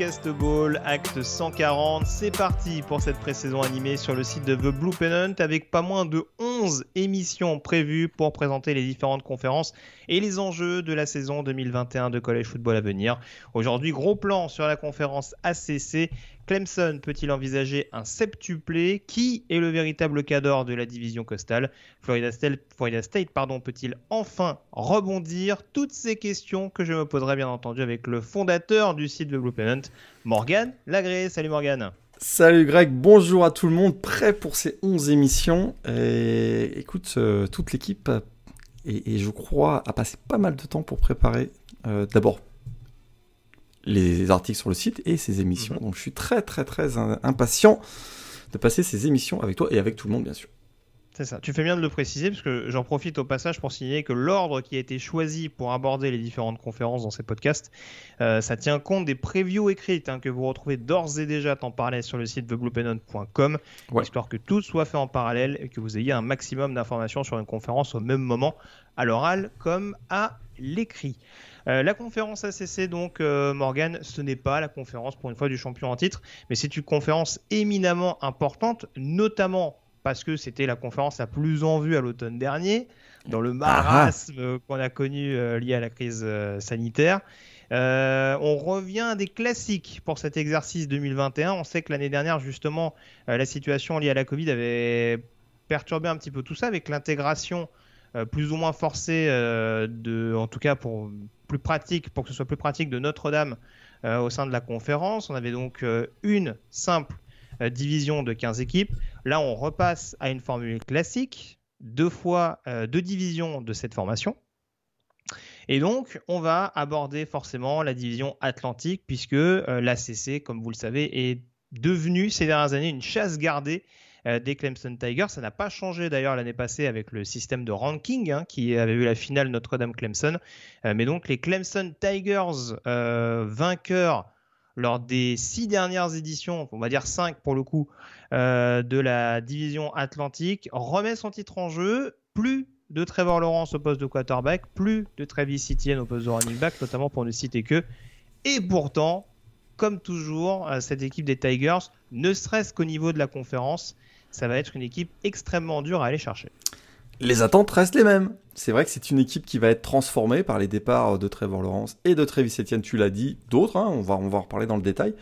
Podcast Ball, acte 140, c'est parti pour cette pré-saison animée sur le site de The Blue Pennant avec pas moins de 11 émissions prévues pour présenter les différentes conférences et les enjeux de la saison 2021 de College Football à venir. Aujourd'hui, gros plan sur la conférence ACC Clemson peut-il envisager un septuplé? Qui est le véritable cadre de la division costale? Florida State, pardon, peut-il enfin rebondir? Toutes ces questions que je me poserai bien entendu avec le fondateur du site de Blue Pennant, Morgan Lagré. Salut Morgan Salut Greg, bonjour à tout le monde, prêt pour ces 11 émissions? Et écoute, euh, toute l'équipe, et, je crois, a passé pas mal de temps pour préparer euh, d'abord les articles sur le site et ces émissions. Mhm. Donc je suis très très très impatient de passer ces émissions avec toi et avec tout le monde bien sûr. C'est ça. Tu fais bien de le préciser parce que j'en profite au passage pour signaler que l'ordre qui a été choisi pour aborder les différentes conférences dans ces podcasts, euh, ça tient compte des previews écrites hein, que vous retrouvez d'ores et déjà en parallèle sur le site thebluepennon.com, histoire que tout soit fait en parallèle et que vous ayez un maximum d'informations sur une conférence au même moment, à l'oral comme à l'écrit. Euh, la conférence ACC, donc, euh, Morgan, ce n'est pas la conférence pour une fois du champion en titre, mais c'est une conférence éminemment importante, notamment parce que c'était la conférence la plus en vue à l'automne dernier, dans le ah ah. marasme qu'on a connu euh, lié à la crise sanitaire. on revient à des classiques pour cet exercice 2021. On sait que l'année dernière, justement, la situation liée à la Covid avait perturbé un petit peu tout ça avec l'intégration plus ou moins forcée de, en tout cas pour plus pratique, pour que ce soit plus pratique, de Notre-Dame euh, au sein de la conférence. On avait donc euh, une simple euh, division de 15 équipes. Là, on repasse à une formule classique, deux fois deux divisions de cette formation. Et donc, on va aborder forcément la division atlantique, puisque l'ACC, comme vous le savez, est devenue ces dernières années une chasse gardée euh, des Clemson Tigers. Ça n'a pas changé d'ailleurs l'année passée avec le système de ranking hein, qui avait eu la finale Notre-Dame-Clemson. Euh, mais donc les Clemson Tigers euh, vainqueurs lors des six dernières éditions, on va dire cinq pour le coup, de la division Atlantique, remet son titre en jeu. Plus de Trevor Lawrence au poste de quarterback, plus de Travis Etienne au poste de running back, notamment pour ne citer que. Et pourtant, comme toujours, cette équipe des Tigers, ne serait-ce qu'au niveau de la conférence, ça va être une équipe extrêmement dure à aller chercher. Les attentes restent les mêmes. C'est vrai que c'est une équipe qui va être transformée par les départs de Trevor Lawrence et de Travis Etienne, tu l'as dit, d'autres, hein, on, va, en reparler dans le détail.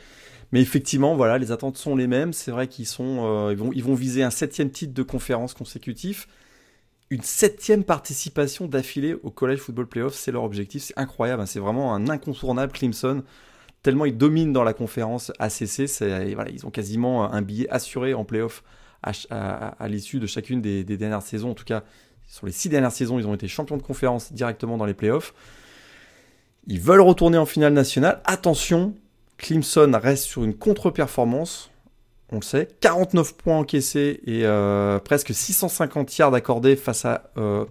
Mais effectivement, voilà, les attentes sont les mêmes. C'est vrai qu'ils sont, euh, vont, viser un septième titre de conférence consécutif. Une septième participation d'affilée au College Football Playoff, c'est leur objectif. C'est incroyable, hein. c'est vraiment un incontournable Clemson. Tellement ils dominent dans la conférence ACC, ils ont quasiment un billet assuré en playoff à, l'issue de chacune des, dernières saisons. En tout cas, sur les six dernières saisons, ils ont été champions de conférence directement dans les playoffs. Ils veulent retourner en finale nationale. Attention, Clemson reste sur une contre-performance. On le sait, 49 points encaissés et euh, presque 650 yards accordés face à euh,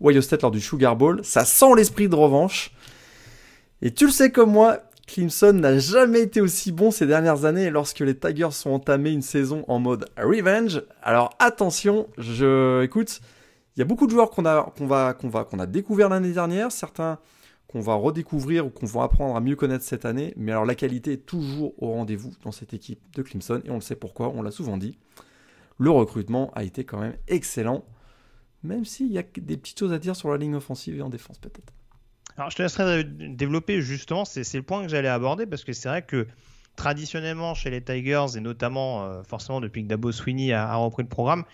Ohio State lors du Sugar Bowl. Ça sent l'esprit de revanche. Et tu le sais comme moi, Clemson n'a jamais été aussi bon ces dernières années lorsque les Tigers sont entamés une saison en mode revenge. Alors attention, je écoute, il y a beaucoup de joueurs qu'on a qu'on découvert l'année dernière, certains qu'on va redécouvrir ou qu'on va apprendre à mieux connaître cette année, mais alors la qualité est toujours au rendez-vous dans cette équipe de Clemson et on le sait pourquoi, on l'a souvent dit. Le recrutement a été quand même excellent, même s'il y a des petites choses à dire sur la ligne offensive et en défense peut-être. Alors, je te laisserai développer justement, c'est le point que j'allais aborder parce que c'est vrai que traditionnellement chez les Tigers et notamment euh, forcément depuis que Dabo Sweeney a, repris le programme,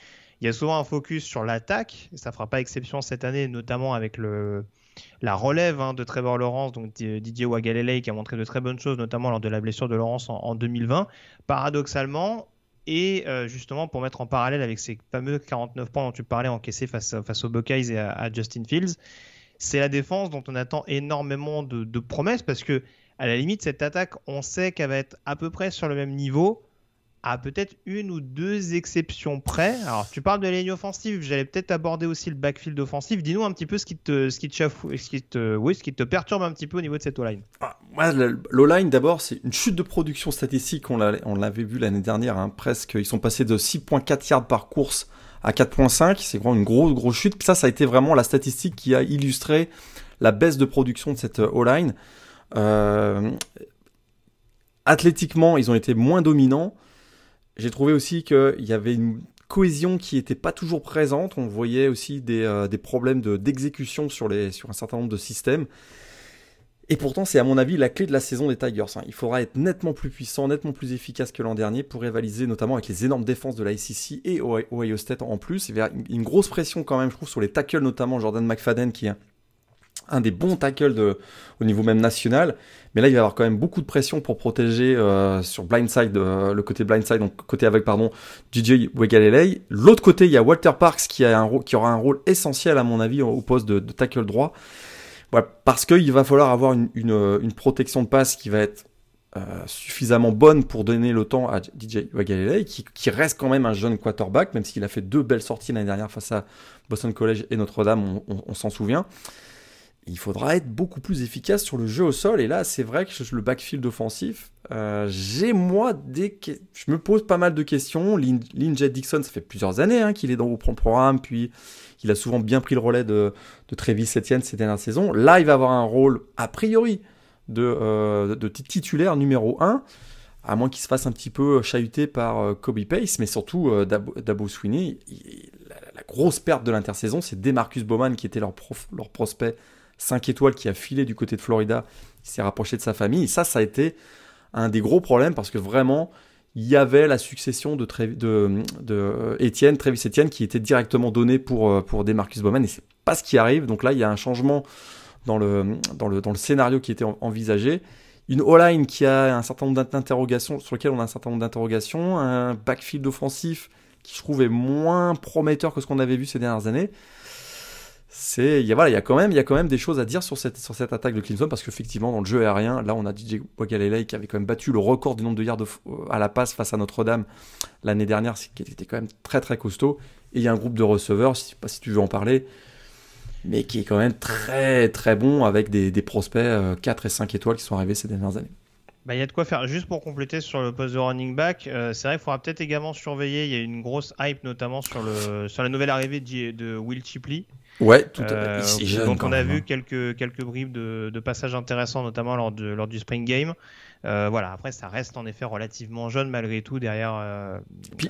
il y a souvent un focus sur l'attaque. Ça fera pas exception cette année, notamment avec la relève hein, de Trevor Lawrence, donc Didier Wagalele qui a montré de très bonnes choses, notamment lors de la blessure de Lawrence en, en 2020. Paradoxalement, Et justement, pour mettre en parallèle avec ces fameux 49 points dont tu parlais encaissés face, face aux Buckeyes et à, Justin Fields, c'est la défense dont on attend énormément de, promesses parce que, à la limite, cette attaque, on sait qu'elle va être à peu près sur le même niveau à peut-être une ou deux exceptions près. Alors, tu parles de la ligne offensive, j'allais peut-être aborder aussi le backfield offensif. Dis-nous un petit peu ce qui te, ce qui te, ce qui te, oui, ce qui te perturbe un petit peu au niveau de cette O-line. Ah, L'O-line, d'abord, c'est une chute de production statistique. On l'avait vu l'année dernière, hein, presque. Ils sont passés de 6,4 yards par course à 4,5. C'est vraiment une grosse, grosse chute. Ça, ça a été vraiment la statistique qui a illustré la baisse de production de cette O-line. Euh, athlétiquement, ils ont été moins dominants. J'ai trouvé aussi qu'il y avait une cohésion qui n'était pas toujours présente. On voyait aussi des, euh, problèmes d'exécution sur, sur un certain nombre de systèmes. Et pourtant, c'est à mon avis la clé de la saison des Tigers. Hein. Il faudra être nettement plus puissant, nettement plus efficace que l'an dernier pour rivaliser notamment avec les énormes défenses de la SEC et Ohio State en plus. Il y a une grosse pression quand même, je trouve, sur les tackles, notamment Jordan McFadden qui est un des bons tackles au niveau même national. Mais là, il va y avoir quand même beaucoup de pression pour protéger euh, sur blindside, euh, le côté blindside, donc côté avec, pardon, DJ Wegalele. L'autre côté, il y a Walter Parks qui, a un qui aura un rôle essentiel, à mon avis, au poste de, tackle droit. Parce qu'il va falloir avoir une, une, protection de passe qui va être euh, suffisamment bonne pour donner le temps à DJ Wagalele, qui, reste quand même un jeune quarterback, même s'il a fait deux belles sorties l'année dernière face à Boston College et Notre-Dame, on, s'en souvient il faudra être beaucoup plus efficace sur le jeu au sol. Et là, c'est vrai que le backfield offensif, euh, j'ai moi des, je me pose pas mal de questions. Lin, Dixon, ça fait plusieurs années hein, qu'il est dans le programme, puis il a souvent bien pris le relais de, de Travis Etienne ces dernières saisons. Là, il va avoir un rôle a priori de, euh, titulaire numéro 1 à moins qu'il se fasse un petit peu chahuter par euh, Kobe Pace, mais surtout Dabo, Sweeney. la, grosse perte de l'intersaison, c'est Demarcus Bowman qui était leur, prospect 5 étoiles qui a filé du côté de Florida, il s'est rapproché de sa famille. Et ça, ça a été un des gros problèmes parce que vraiment, il y avait la succession de, de, de Etienne, Travis Etienne, qui était directement donnée pour, euh, pour Demarcus Bowman et c'est pas ce qui arrive. Donc là, il y a un changement dans le, dans le, dans le scénario qui était envisagé. Une O-line qui a un certain nombre d'interrogations, sur lequel on a un certain nombre d'interrogations, un backfield offensif qui je trouve est moins prometteur que ce qu'on avait vu ces dernières années il y a quand même des choses à dire sur cette attaque de Clemson parce qu'effectivement dans le jeu aérien là on a DJ Wagalele qui avait quand même battu le record du nombre de yards à la passe face à Notre-Dame l'année dernière qui était quand même très très costaud et il y a un groupe de receveurs je sais pas si tu veux en parler mais qui est quand même très très bon avec des, des prospects 4 euh, et 5 étoiles qui sont arrivés ces dernières années. Bah, il y a de quoi faire. Juste pour compléter sur le poste de running back, euh, c'est vrai qu'il faudra peut-être également surveiller. Il y a une grosse hype notamment sur, le, sur la nouvelle arrivée de, de Will Chipley. Ouais, tout à fait. Euh, donc on a vu hein. quelques, quelques bribes de, de, passages intéressants, notamment lors, de, lors du Spring Game. Euh, voilà, après ça reste en effet relativement jeune malgré tout derrière, euh,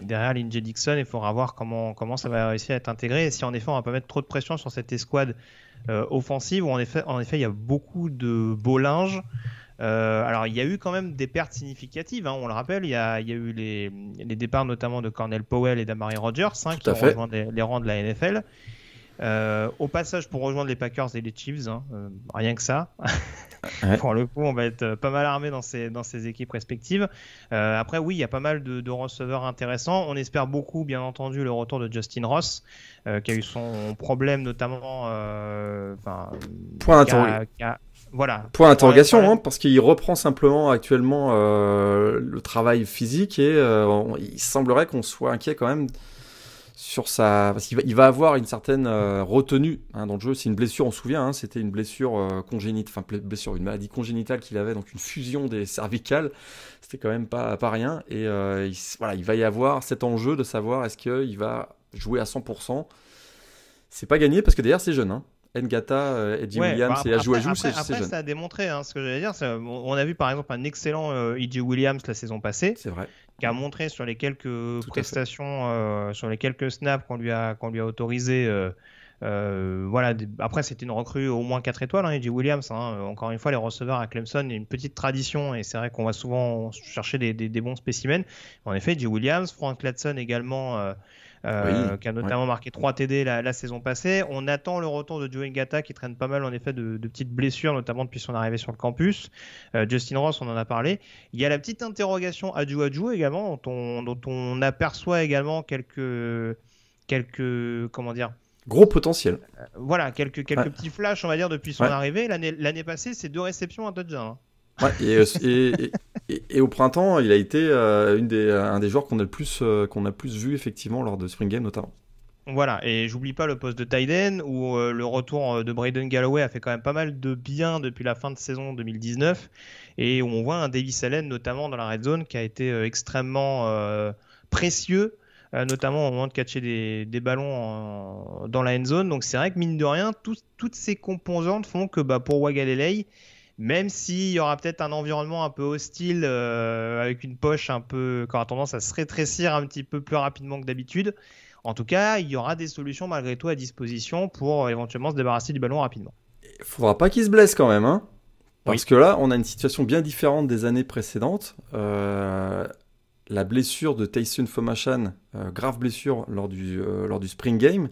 derrière Lindsay Dixon. Il faudra voir comment, comment ça va réussir à être intégré et si en effet on va pas mettre trop de pression sur cette escouade offensive où en effet, en effet il y a beaucoup de beau linge. Euh, alors, il y a eu quand même des pertes significatives, hein, on le rappelle. Il y a, il y a eu les, les, départs notamment de Cornel Powell et d'Amari Rogers, hein, qui ont rejoint les, rangs de la NFL. Euh, au passage, pour rejoindre les Packers et les Chiefs, hein, euh, rien que ça. pour le coup, on va être pas mal armé dans ces, dans ces équipes respectives. Euh, après, oui, il y a pas mal de, de, receveurs intéressants. On espère beaucoup, bien entendu, le retour de Justin Ross, qui a eu son problème notamment. Point d'interrogation. Voilà. Point d'interrogation, hein, parce qu'il reprend simplement actuellement le travail physique et il semblerait qu'on soit inquiet quand même sur sa parce qu'il va, il va avoir une certaine euh, retenue hein, dans le jeu. C'est une blessure on se souvient hein, c'était une blessure euh, congénitale enfin blessure une maladie congénitale qu'il avait donc une fusion des cervicales. C'était quand même pas pas rien. Et euh, il, voilà il va y avoir cet enjeu de savoir est-ce qu'il va jouer à 100% c'est pas gagné parce que d'ailleurs c'est jeune hein. Ngata, Eddie Williams bah, et Ajou Ajou, c'est jeune. ça a démontré, hein, ce que j'allais dire. On a vu par exemple un excellent Eddie Williams la saison passée. C'est vrai qui a montré sur les quelques prestations, euh, sur les quelques snaps qu'on lui a qu'on lui a autorisé. Euh, euh, voilà. Après, c'était une recrue au moins 4 étoiles, hein, Eddie Williams. Hein. Encore une fois, les receveurs à Clemson, il y a une petite tradition et c'est vrai qu'on va souvent chercher des, des, bons spécimens. En effet, Eddie Williams, Frank Latson également euh, qui a notamment marqué 3 TD la, saison passée. On attend le retour de Joe Ngata qui traîne pas mal en effet de, petites blessures, notamment depuis son arrivée sur le campus. Euh, Justin Ross, on en a parlé. Il y a la petite interrogation Adju Adju également, dont on, dont on aperçoit également quelques, quelques comment dire, Gros potentiel. Euh, voilà, quelques, quelques petits flashs, on va dire, depuis son arrivée. L'année passée, c'est deux réceptions, un touchdown. Hein. Ouais, et, au printemps, il a été euh, des, un des joueurs qu'on a, le plus, euh, vu effectivement lors de Spring Game notamment. Voilà, et j'oublie pas le poste de Tyden où euh, le retour de Braden Galloway a fait quand même pas mal de bien depuis la fin de saison 2019 et où on voit un Davis Allen notamment dans la red zone qui a été extrêmement précieux notamment au moment de catcher des, des ballons dans la end zone. Donc c'est vrai que mine de rien, toutes ces composantes font que bah, pour Wagalelei, même s'il y aura peut-être un environnement un peu hostile euh, avec une poche un peu qui aura tendance à se rétrécir un petit peu plus rapidement que d'habitude. En tout cas, il y aura des solutions malgré tout à disposition pour euh, éventuellement se débarrasser du ballon rapidement. Il faudra pas qu'il se blesse quand même, hein parce que là, on a une situation bien différente des années précédentes. Euh, la blessure de Tyson Fomashan, grave blessure lors du, lors du Spring Game,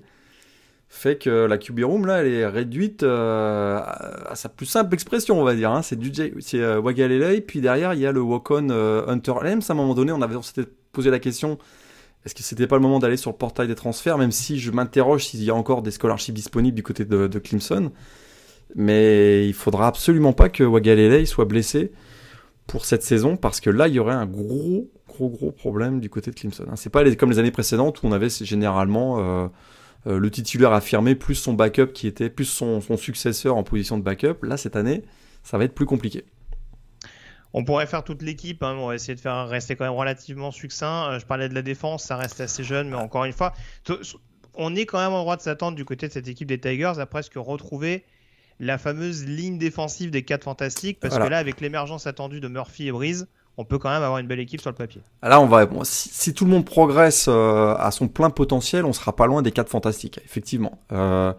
fait que la QB Room, là, elle est réduite euh, à sa plus simple expression, on va dire. Hein. C'est c'est euh, Wagalele, puis derrière, il y a le Walk-On euh, Hunter Lems. À un moment donné, on, s'était posé la question est-ce que c'était pas le moment d'aller sur le portail des transferts, même si je m'interroge s'il y a encore des scholarships disponibles du côté de, de Clemson. Mais il faudra absolument pas que Wagalele soit blessé pour cette saison, parce que là, il y aurait un gros, gros, gros problème du côté de Clemson. Hein. C'est pas comme les années précédentes où on avait généralement euh, le titulaire affirmé plus son backup qui était plus son, successeur en position de backup. Là, cette année, ça va être plus compliqué. On pourrait faire toute l'équipe, hein, on va essayer de faire rester quand même relativement succinct. Euh, je parlais de la défense, ça reste assez jeune, mais encore une fois, on est quand même en droit de s'attendre du côté de cette équipe des Tigers à presque retrouver la fameuse ligne défensive des 4 fantastiques, parce que là, avec l'émergence attendue de Murphy et Breeze, on peut quand même avoir une belle équipe sur le papier. Là, on va, si, tout le monde progresse euh, à son plein potentiel, on sera pas loin des quatre fantastiques, effectivement. Euh,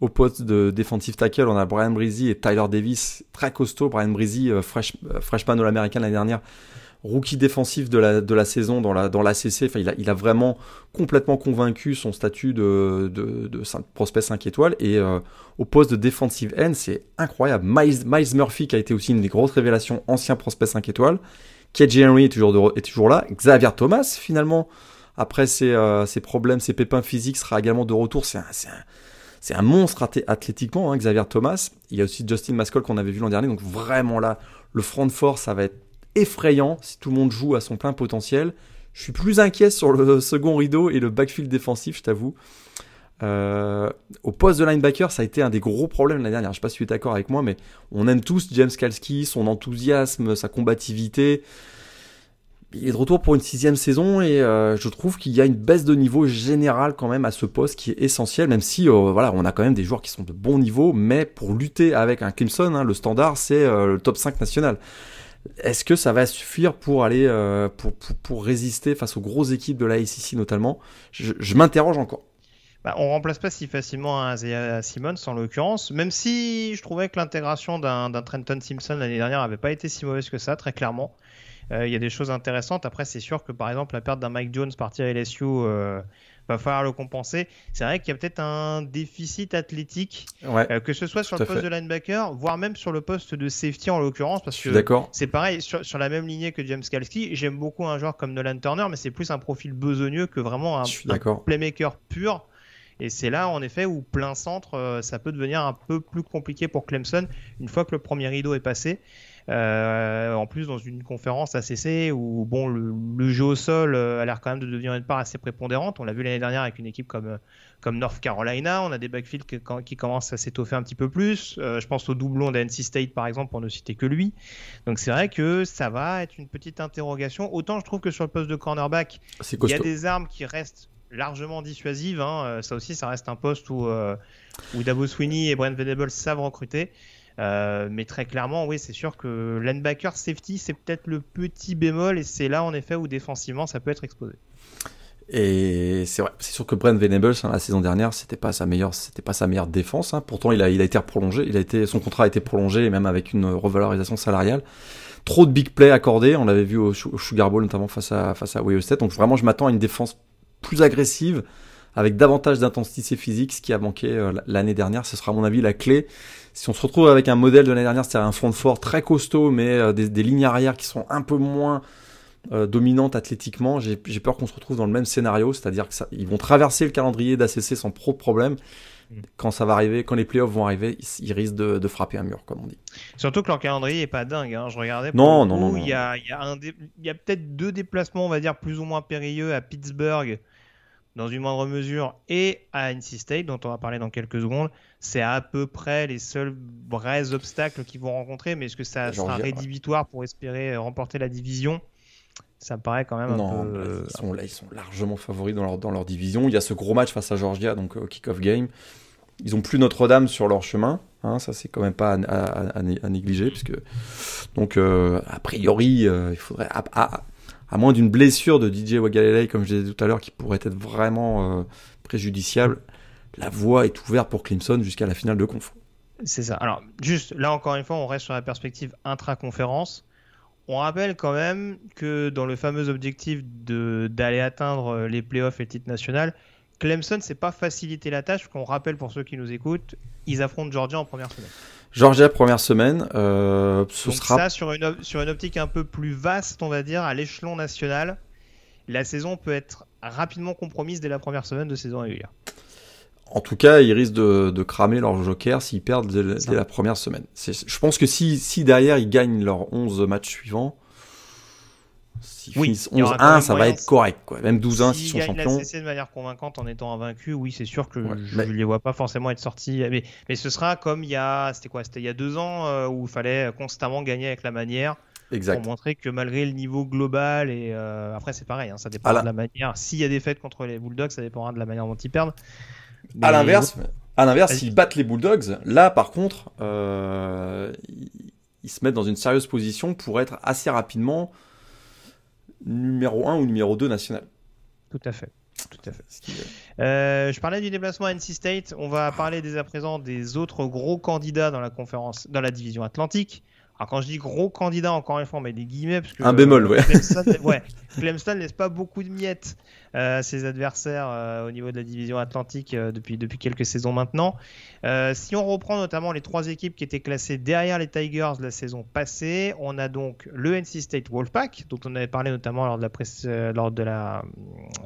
au poste de defensive tackle, on a Brian Breezy et Tyler Davis, très costaud. Brian Breezy, euh, fresh, freshman de l'américaine l'année dernière, rookie défensif de la, de la saison dans la, dans. Enfin, il a, il a vraiment complètement convaincu son statut de, de, de prospect 5 étoiles. Et au poste de defensive end, c'est incroyable. Miles, Miles Murphy, qui a été aussi une des grosses révélations, ancien prospect 5 étoiles. KJ Henry est toujours, là. Xavier Thomas, finalement, après ses, euh, ses, problèmes, ses pépins physiques, sera également de retour. C'est un, monstre athlétiquement, hein, Xavier Thomas. Il y a aussi Justin Mascol qu'on avait vu l'an dernier. Donc vraiment là, le front de force, ça va être effrayant si tout le monde joue à son plein potentiel. Je suis plus inquiet sur le second rideau et le backfield défensif, je t'avoue. Euh, au poste de linebacker, ça a été un des gros problèmes l'année dernière. Je sais pas si tu es d'accord avec moi, mais on aime tous James Kalski, son enthousiasme, sa combativité. Il est de retour pour une sixième saison et euh, je trouve qu'il y a une baisse de niveau général quand même à ce poste qui est essentiel, même si euh, voilà, on a quand même des joueurs qui sont de bon niveau, mais pour lutter avec un Clemson, hein, le standard c'est le top 5 national. Est-ce que ça va suffire pour aller pour, pour, résister face aux grosses équipes de la ACC notamment? Je m'interroge encore. Bah, on remplace pas si facilement un Isaiah Simmons en l'occurrence, même si je trouvais que l'intégration d'un Trenton Simpson l'année dernière n'avait pas été si mauvaise que ça, très clairement. Euh, il y a des choses intéressantes. Après, c'est sûr que par exemple, la perte d'un Mike Jones parti à LSU euh, va falloir le compenser. C'est vrai qu'il y a peut-être un déficit athlétique, euh, que ce soit sur le poste de linebacker, voire même sur le poste de safety en l'occurrence, parce que c'est pareil sur, la même lignée que James Kalski. J'aime beaucoup un joueur comme Nolan Turner, mais c'est plus un profil besogneux que vraiment un, un playmaker pur. Et c'est là, en effet, où plein centre, euh, ça peut devenir un peu plus compliqué pour Clemson une fois que le premier rideau est passé. Euh, en plus, dans une conférence ACC où bon, le, jeu au sol euh, a l'air quand même de devenir une part assez prépondérante. On l'a vu l'année dernière avec une équipe comme, comme North Carolina. On a des backfields qui, qui commencent à s'étoffer un petit peu plus. je pense au doublon d'NC State, par exemple, pour ne citer que lui. Donc c'est vrai que ça va être une petite interrogation. Autant je trouve que sur le poste de cornerback, il y a des armes qui restent largement dissuasive. Hein. Euh, ça aussi, ça reste un poste où, euh, où Sweeney et Brent Venables savent recruter. Euh, mais très clairement, oui, c'est sûr que linebacker safety, c'est peut-être le petit bémol, et c'est là en effet où défensivement ça peut être exposé. Et c'est vrai, c'est sûr que Brent Venables hein, la saison dernière, c'était pas sa meilleure, c'était pas sa meilleure défense. Hein. Pourtant, il a, il a été prolongé, il a été, son contrat a été prolongé, même avec une revalorisation salariale. Trop de big play accordés, on l'avait vu au, Sugar Bowl notamment face à face à Ohio State. Donc vraiment, je m'attends à une défense plus agressive, avec davantage d'intensité physique, ce qui a manqué euh, l'année dernière. Ce sera à mon avis la clé. Si on se retrouve avec un modèle de l'année dernière, c'est-à-dire un front fort très costaud, mais euh, des, lignes arrière qui sont un peu moins euh, dominantes athlétiquement, j'ai peur qu'on se retrouve dans le même scénario, c'est-à-dire qu'ils vont traverser le calendrier d'ACC sans trop de problèmes. Mm. Quand ça va arriver, quand les playoffs vont arriver, ils, risquent de, frapper un mur, comme on dit. Surtout que leur calendrier est pas dingue. Hein. Je regardais. non, non, non, Il y a, y a peut-être deux déplacements, on va dire, plus ou moins périlleux à Pittsburgh dans une moindre mesure, et à NC State, dont on va parler dans quelques secondes, c'est à peu près les seuls vrais obstacles qu'ils vont rencontrer. Mais est-ce que ça sera rédhibitoire pour espérer remporter la division? Ça me paraît quand même un peu. Euh, ils, sont, là, ils sont largement favoris dans leur, dans leur division. Il y a ce gros match face à Georgia, donc au kick-off game. Ils ont plus Notre-Dame sur leur chemin. Hein, ça, c'est quand même pas à, négliger. Puisque... Donc, euh, a priori, euh, il faudrait à moins d'une blessure de DJ Wagalele, comme je disais tout à l'heure, qui pourrait être vraiment euh, préjudiciable, la voie est ouverte pour Clemson jusqu'à la finale de conf. C'est ça. Alors, juste là, encore une fois, on reste sur la perspective intra-conférence. On rappelle quand même que dans le fameux objectif d'aller atteindre les playoffs et le titre national, Clemson, c'est pas faciliter la tâche, qu'on rappelle pour ceux qui nous écoutent, ils affrontent Georgia en première semaine. Georgia, première semaine. Euh, ce sera... ça, sur une, sur une optique un peu plus vaste, on va dire, à l'échelon national, la saison peut être rapidement compromise dès la première semaine de saison régulière. En tout cas, ils risquent de, cramer leur joker s'ils perdent dès, la première semaine. Je pense que si, si derrière ils gagnent leurs 11 matchs suivants, oui, 11-1, ça va être correct. Quoi. Même 12-1 s'ils sont champions. Si de manière convaincante en étant invaincu, oui, c'est sûr que je ne les vois pas forcément être sortis. Mais, mais ce sera comme il y a, c'était quoi? C'était il y a deux ans euh, où il fallait constamment gagner avec la manière. Exact. Pour montrer que malgré le niveau global, et euh, après c'est pareil, hein, ça dépend de la manière. S'il y a des fêtes contre les Bulldogs, ça dépendra de la manière dont ils perdent. À l'inverse, à l'inverse, s'ils battent les Bulldogs, là par contre, euh, ils se mettent dans une sérieuse position pour être assez rapidement numéro 1 ou numéro 2 national. Tout à fait. Tout à fait. Euh, je parlais du déplacement à NC State. On va parler dès à présent des autres gros candidats dans la conférence, dans la division Atlantique. Alors quand je dis gros candidat, encore une fois, on met des guillemets parce que un bémol, ouais. Clemson, ouais. Clemson laisse pas beaucoup de miettes euh, à ses adversaires euh, au niveau de la division Atlantique euh, depuis depuis quelques saisons maintenant. si on reprend notamment les trois équipes qui étaient classées derrière les Tigers la saison passée, on a donc le NC State Wolfpack, dont on avait parlé notamment lors de la lors de la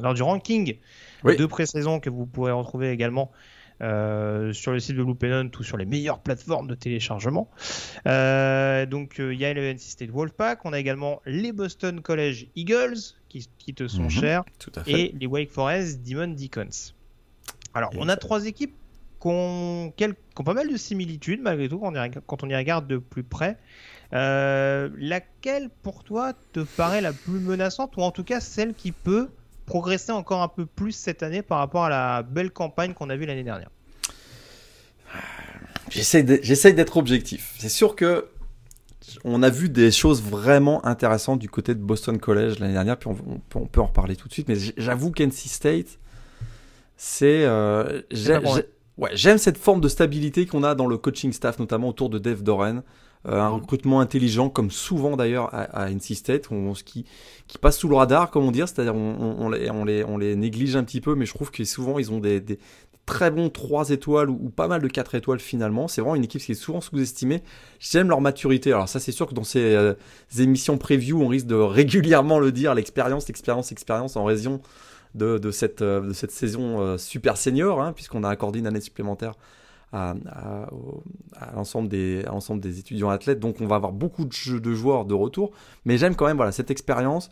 lors du ranking de pré-saison que vous pourrez retrouver également euh, sur le site de Loopinant ou sur les meilleures plateformes de téléchargement. Euh, donc euh, il y a le NC State Wolfpack, on a également les Boston College Eagles qui, te sont mhm. chers et les Wake Forest Demon Deacons. Alors on a trois équipes qui ont, pas mal de similitudes malgré tout quand on y, quand on y regarde de plus près. laquelle pour toi te paraît la plus menaçante ou en tout cas celle qui peut progresser encore un peu plus cette année par rapport à la belle campagne qu'on a vue l'année dernière J'essaye d'être objectif. C'est sûr que on a vu des choses vraiment intéressantes du côté de Boston College l'année dernière, puis on, peut en reparler tout de suite, mais j'avoue qu'NC State, c'est... Euh, j'aime cette forme de stabilité qu'on a dans le coaching staff, notamment autour de Dave Doran. Euh, un recrutement intelligent, comme souvent d'ailleurs à, NC State, qui, passe sous le radar, comme on dit, c'est-à-dire on, les, néglige un petit peu, mais je trouve que souvent ils ont des, des très bons 3 étoiles ou, pas mal de 4 étoiles finalement. C'est vraiment une équipe qui est souvent sous-estimée. J'aime leur maturité. Alors ça c'est sûr que dans ces, euh, émissions preview, on risque de régulièrement le dire, l'expérience, l'expérience, l'expérience en raison de, euh, cette saison super senior, hein, puisqu'on a accordé une année supplémentaire à, l'ensemble des, étudiants athlètes. Donc on va avoir beaucoup de, joueurs de retour. Mais j'aime quand même voilà, cette expérience.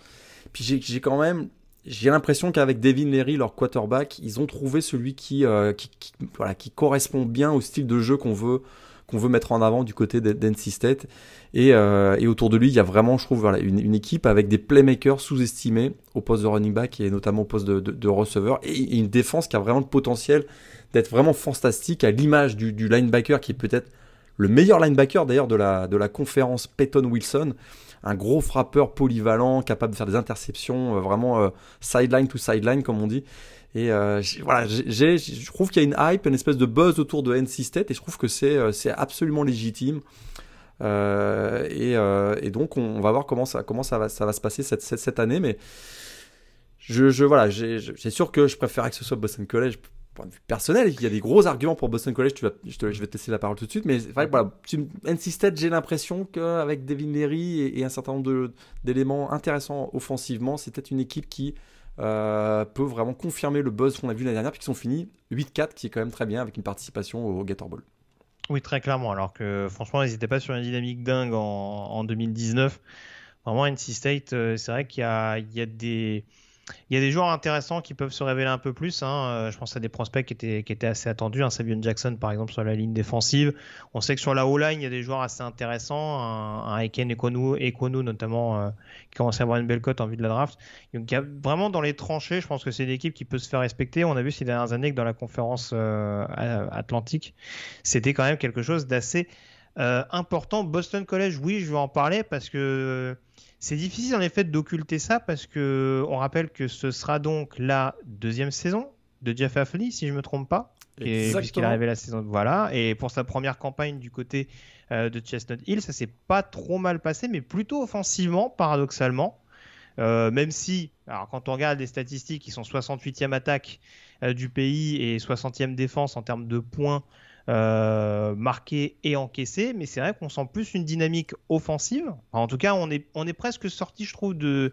Puis j'ai quand même j'ai l'impression qu'avec Devin Leary, leur quarterback, ils ont trouvé celui qui, euh, qui, voilà, qui correspond bien au style de jeu qu'on veut, qu'on veut mettre en avant du côté d'NC State. Et, euh, et, autour de lui, il y a vraiment, je trouve, voilà, une, équipe avec des playmakers sous-estimés au poste de running back et notamment au poste de receveur. Et une défense qui a vraiment le potentiel d'être vraiment fantastique à l'image du, linebacker qui est peut-être le meilleur linebacker d'ailleurs de la, de la conférence Peyton Wilson. Un gros frappeur polyvalent, capable de faire des interceptions, euh, vraiment euh, sideline to sideline comme on dit. Et euh, voilà, je trouve qu'il y a une hype, une espèce de buzz autour de NC State et je trouve que c'est, c'est absolument légitime. et, et, donc on, va voir comment ça, comment ça va, ça va se passer cette, cette, cette année. Mais je, je voilà, c'est sûr que je préférerais que ce soit Boston College point de vue personnel. Il y a des gros arguments pour Boston College. Tu vas, je, te, vais te laisser la parole tout de suite, mais c'est NC State, j'ai l'impression qu'avec Devin Leary et, un certain nombre d'éléments intéressants offensivement, c'était une équipe qui euh, peut vraiment confirmer le buzz qu'on a vu l'année dernière, puisqu'ils sont finis 8-4, qui est quand même très bien avec une participation au Gator Bowl. Oui, très clairement. Alors que franchement, ils n'étaient pas sur une dynamique dingue en, en 2019. Vraiment, NC State, euh, c'est vrai qu'il y a, des il y a des joueurs intéressants qui peuvent se révéler un peu plus. Hein. Euh, je pense à des prospects qui étaient, assez attendus. Un Savion Jackson, par exemple, sur la ligne défensive. On sait que sur la O-line, il y a des joueurs assez intéressants. Un, un Eken Ekwonu, notamment, euh, qui commence à avoir une belle cote en vue de la draft. Donc, il y a vraiment dans les tranchées, je pense que c'est une équipe qui peut se faire respecter. On a vu ces dernières années que dans la conférence euh, atlantique, c'était quand même quelque chose d'assez important. Boston College, oui, je vais en parler parce que c'est difficile en effet d'occulter ça parce que on rappelle que ce sera donc la deuxième saison de Jeff Affley, si je me trompe pas, puisqu'il est arrivé la saison. Voilà, et pour sa première campagne du côté euh, de Chestnut Hill, ça s'est pas trop mal passé, mais plutôt offensivement, paradoxalement. Euh, même si, alors quand on regarde les statistiques, ils sont 68e attaque euh, du pays et 60e défense en termes de points euh, marqué et encaissé, mais c'est vrai qu'on sent plus une dynamique offensive. en tout cas, on est, presque sorti, je trouve, du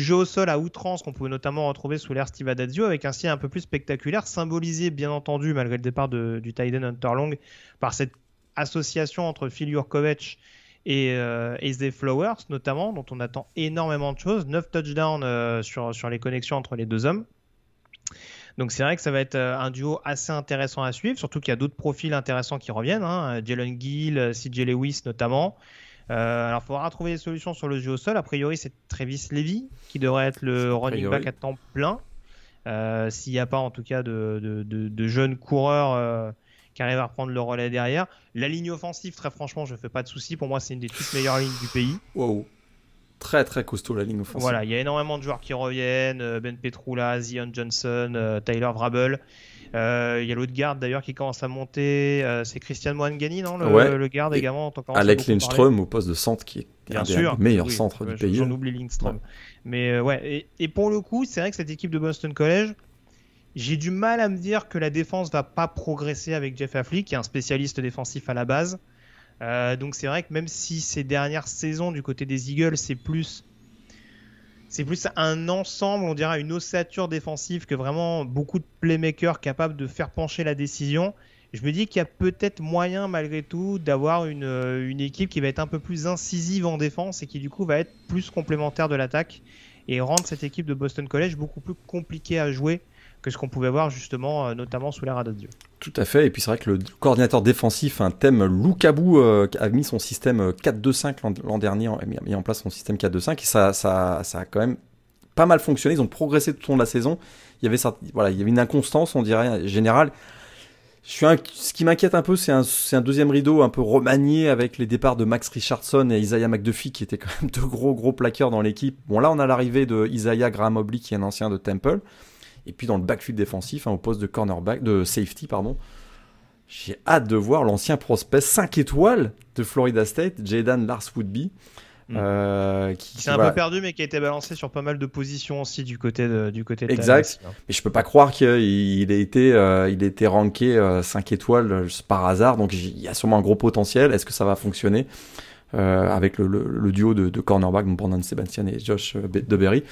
jeu au sol à outrance qu'on pouvait notamment retrouver sous l'ère Steve Adazio avec un style un peu plus spectaculaire, symbolisé bien entendu, malgré le départ du Hunter Hunterlong, par cette association entre Phil Jurkovec et, euh, Flowers notamment, dont on attend énormément de choses. 9 touchdowns euh, sur les connexions entre les deux hommes. Donc c'est vrai que ça va être euh, un duo assez intéressant à suivre, surtout qu'il y a d'autres profils intéressants qui reviennent, hein, Jalen Gill, euh, CJ Lewis notamment. Euh, alors, il faudra trouver des solutions sur le jeu au sol. A priori, c'est Travis Levy qui devrait être le running back à temps plein. S'il n'y a pas en tout cas de, jeunes coureurs qui arrivent à reprendre le relais derrière. La ligne offensive, très franchement, je ne fais pas de soucis. Pour moi, c'est une des toutes meilleures lignes du pays. Wow très très costaud la ligne offensive. Voilà, il y a énormément de joueurs qui reviennent, euh, Ben Petrula, Zion Johnson, euh, Tyler Vrabel. Euh, il y a l'autre garde d'ailleurs qui commence à monter, c'est Christian Moangani, non le, garde également. Alec Lindström au poste de centre qui est Bien un sûr, des meilleurs centres du pays. J'en oublie Lindström. Mais ouais, et, pour le coup, c'est vrai que cette équipe de Boston College, j'ai du mal à me dire que la défense va pas progresser avec Jeff Affleck, qui est un spécialiste défensif à la base. Euh, donc c'est vrai que même si ces dernières saisons du côté des Eagles, c'est plus c'est plus un ensemble, on dirait une ossature défensive que vraiment beaucoup de playmakers capables de faire pencher la décision. Je me dis qu'il y a peut-être moyen malgré tout d'avoir une, euh, une, équipe qui va être un peu plus incisive en défense et qui du coup va être plus complémentaire de l'attaque et rendre cette équipe de Boston College beaucoup plus compliquée à jouer que ce qu'on pouvait voir justement, euh, notamment sous l'ère Dieu. Tout à fait, et puis c'est vrai que le coordinateur défensif, un thème Lukabu, euh, a mis son système 4-2-5 euh, l'an dernier, a mis en place son système 4-2-5, et ça, ça, ça a quand même pas mal fonctionné, ils ont progressé tout au long de la saison. Il y avait, voilà, il y avait une inconstance, on dirait, générale. Je suis ce qui m'inquiète un peu, c'est un, un, deuxième rideau un peu remanié avec les départs de Max Richardson et Isaiah McDuffie, qui étaient quand même deux gros gros plaqueurs dans l'équipe. Bon, là, on a l'arrivée de Isaiah Graham Mobley, qui est un ancien de Temple. Et puis dans le backfield défensif, hein, au poste de cornerback, de safety, pardon, j'ai hâte de voir l'ancien prospect 5 étoiles de Florida State, Jaden Lars Woodby. Hmm. Euh, qui, s'est un peu perdu, mais qui a été balancé sur pas mal de positions aussi du côté de, du côté de Exact. Mais je peux pas croire qu'il ait été, euh, il a été ranké 5 euh, étoiles par hasard. Donc il y a sûrement un gros potentiel. Est-ce que ça va fonctionner avec le, duo de, de cornerback, Brandon Sebastian et Josh Deberry?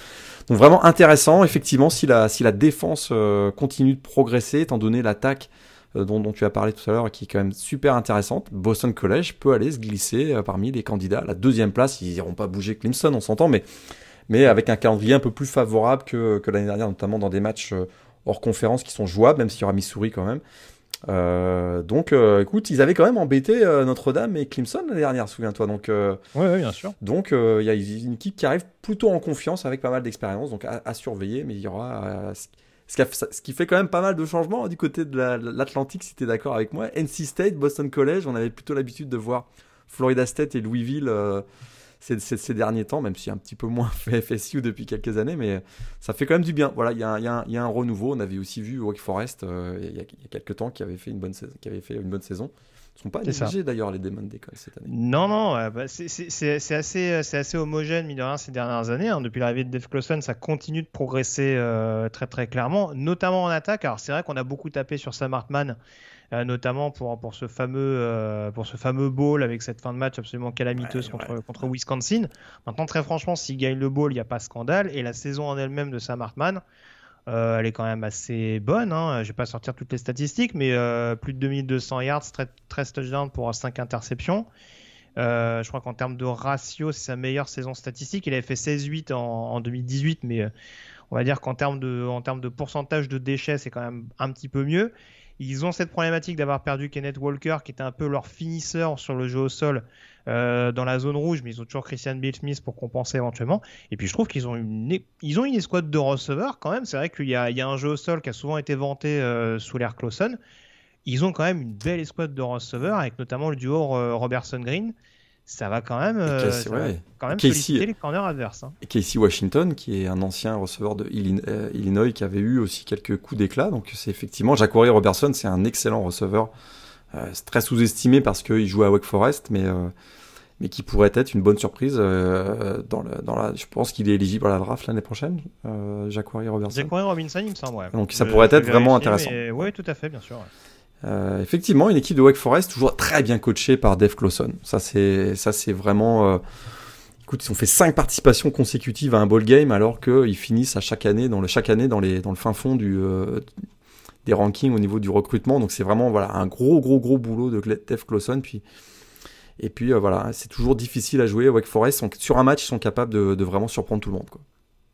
Vraiment intéressant, effectivement, si la, si la défense euh, continue de progresser, étant donné l'attaque euh, dont, tu as parlé tout à l'heure, qui est quand même super intéressante, Boston College peut aller se glisser euh, parmi les candidats. La deuxième place, ils n'iront pas bouger Clemson, on s'entend, mais, mais avec un calendrier un peu plus favorable que, que l'année dernière, notamment dans des matchs hors conférence qui sont jouables, même s'il y aura Missouri quand même. Euh, donc, euh, écoute, ils avaient quand même embêté euh, Notre-Dame et Clemson l'année dernière, souviens-toi. Donc, oui, bien sûr. Donc, il y a une équipe qui arrive plutôt en confiance avec pas mal d'expérience, donc à, surveiller. Mais il y aura ce qui, ce qui, fait quand même pas mal de changements du côté de l'Atlantique, si tu es d'accord avec moi. NC State, Boston College, on avait plutôt l'habitude de voir Florida State et Louisville ces, ces, derniers temps, même si un petit peu moins fait FSU depuis quelques années, mais ça fait quand même du bien. Voilà, il y, y, y, a un renouveau. On avait aussi vu Wake Forest euh, il, y a, quelques temps qui avait fait une bonne saison, qui avait fait une bonne saison. Ils sont pas négligés d'ailleurs les Demon d'école cette année. Non, non, bah, c'est assez, assez homogène, mine de rien, ces dernières années. Hein. Depuis l'arrivée de Dave Clawson, ça continue de progresser euh, très très clairement, notamment en attaque. Alors c'est vrai qu'on a beaucoup tapé sur Sam Hartman, euh, notamment pour, pour, ce fameux, euh, pour ce fameux ball avec cette fin de match absolument calamiteuse contre, contre Wisconsin. Maintenant, très franchement, s'il gagne le ball, il n'y a pas scandale. Et la saison en elle-même de Sam Hartman, euh, elle est quand même assez bonne. Hein. Je ne vais pas sortir toutes les statistiques, mais euh, plus de 2200 yards, 13 touchdowns pour 5 interceptions. Euh, je crois qu'en termes de ratio, c'est sa meilleure saison statistique. Il avait fait 16-8 en, 2018, mais on va dire qu'en termes de, en termes de pourcentage de déchets, c'est quand même un petit peu mieux. Ils ont cette problématique d'avoir perdu Kenneth Walker, qui était un peu leur finisseur sur le jeu au sol euh, dans la zone rouge, mais ils ont toujours Christian Bill Smith pour compenser éventuellement. Et puis je trouve qu'ils ont une, ils ont une escouade de receveurs quand même. C'est vrai qu'il y, a, un jeu au sol qui a souvent été vanté euh, sous l'air Clausen. Ils ont quand même une belle escouade de receveurs avec notamment le duo euh, Robertson-Green ça va quand même, quand même solliciter les corners adverses. Hein. Casey Washington, qui est un ancien receveur de Illinois, qui avait eu aussi quelques coups d'éclat. Donc c'est effectivement, Jacquerie Robertson, c'est un excellent receveur. c'est très sous-estimé parce qu'il joue à Wake Forest, mais mais qui pourrait être une bonne surprise euh, dans, le, dans la. Je pense qu'il est éligible à la draft l'année prochaine, euh, Jacquerie Robinson. Jacquerie Robinson, il me semble, ouais. Donc ça pourrait être vraiment intéressant. Oui, tout à fait, bien sûr. Euh, effectivement, une équipe de Wake Forest toujours très bien coachée par Dave Clawson. Ça, c'est ça, c'est vraiment. Euh, écoute, ils ont fait cinq participations consécutives à un ball game alors qu'ils finissent à chaque année dans le chaque année dans les dans le fin fond du euh, des rankings au niveau du recrutement. Donc c'est vraiment voilà un gros gros gros boulot de Dave Clawson. Puis et puis euh, voilà, c'est toujours difficile à jouer. Wake Forest, sur un match, ils sont capables de, vraiment surprendre tout le monde. Quoi.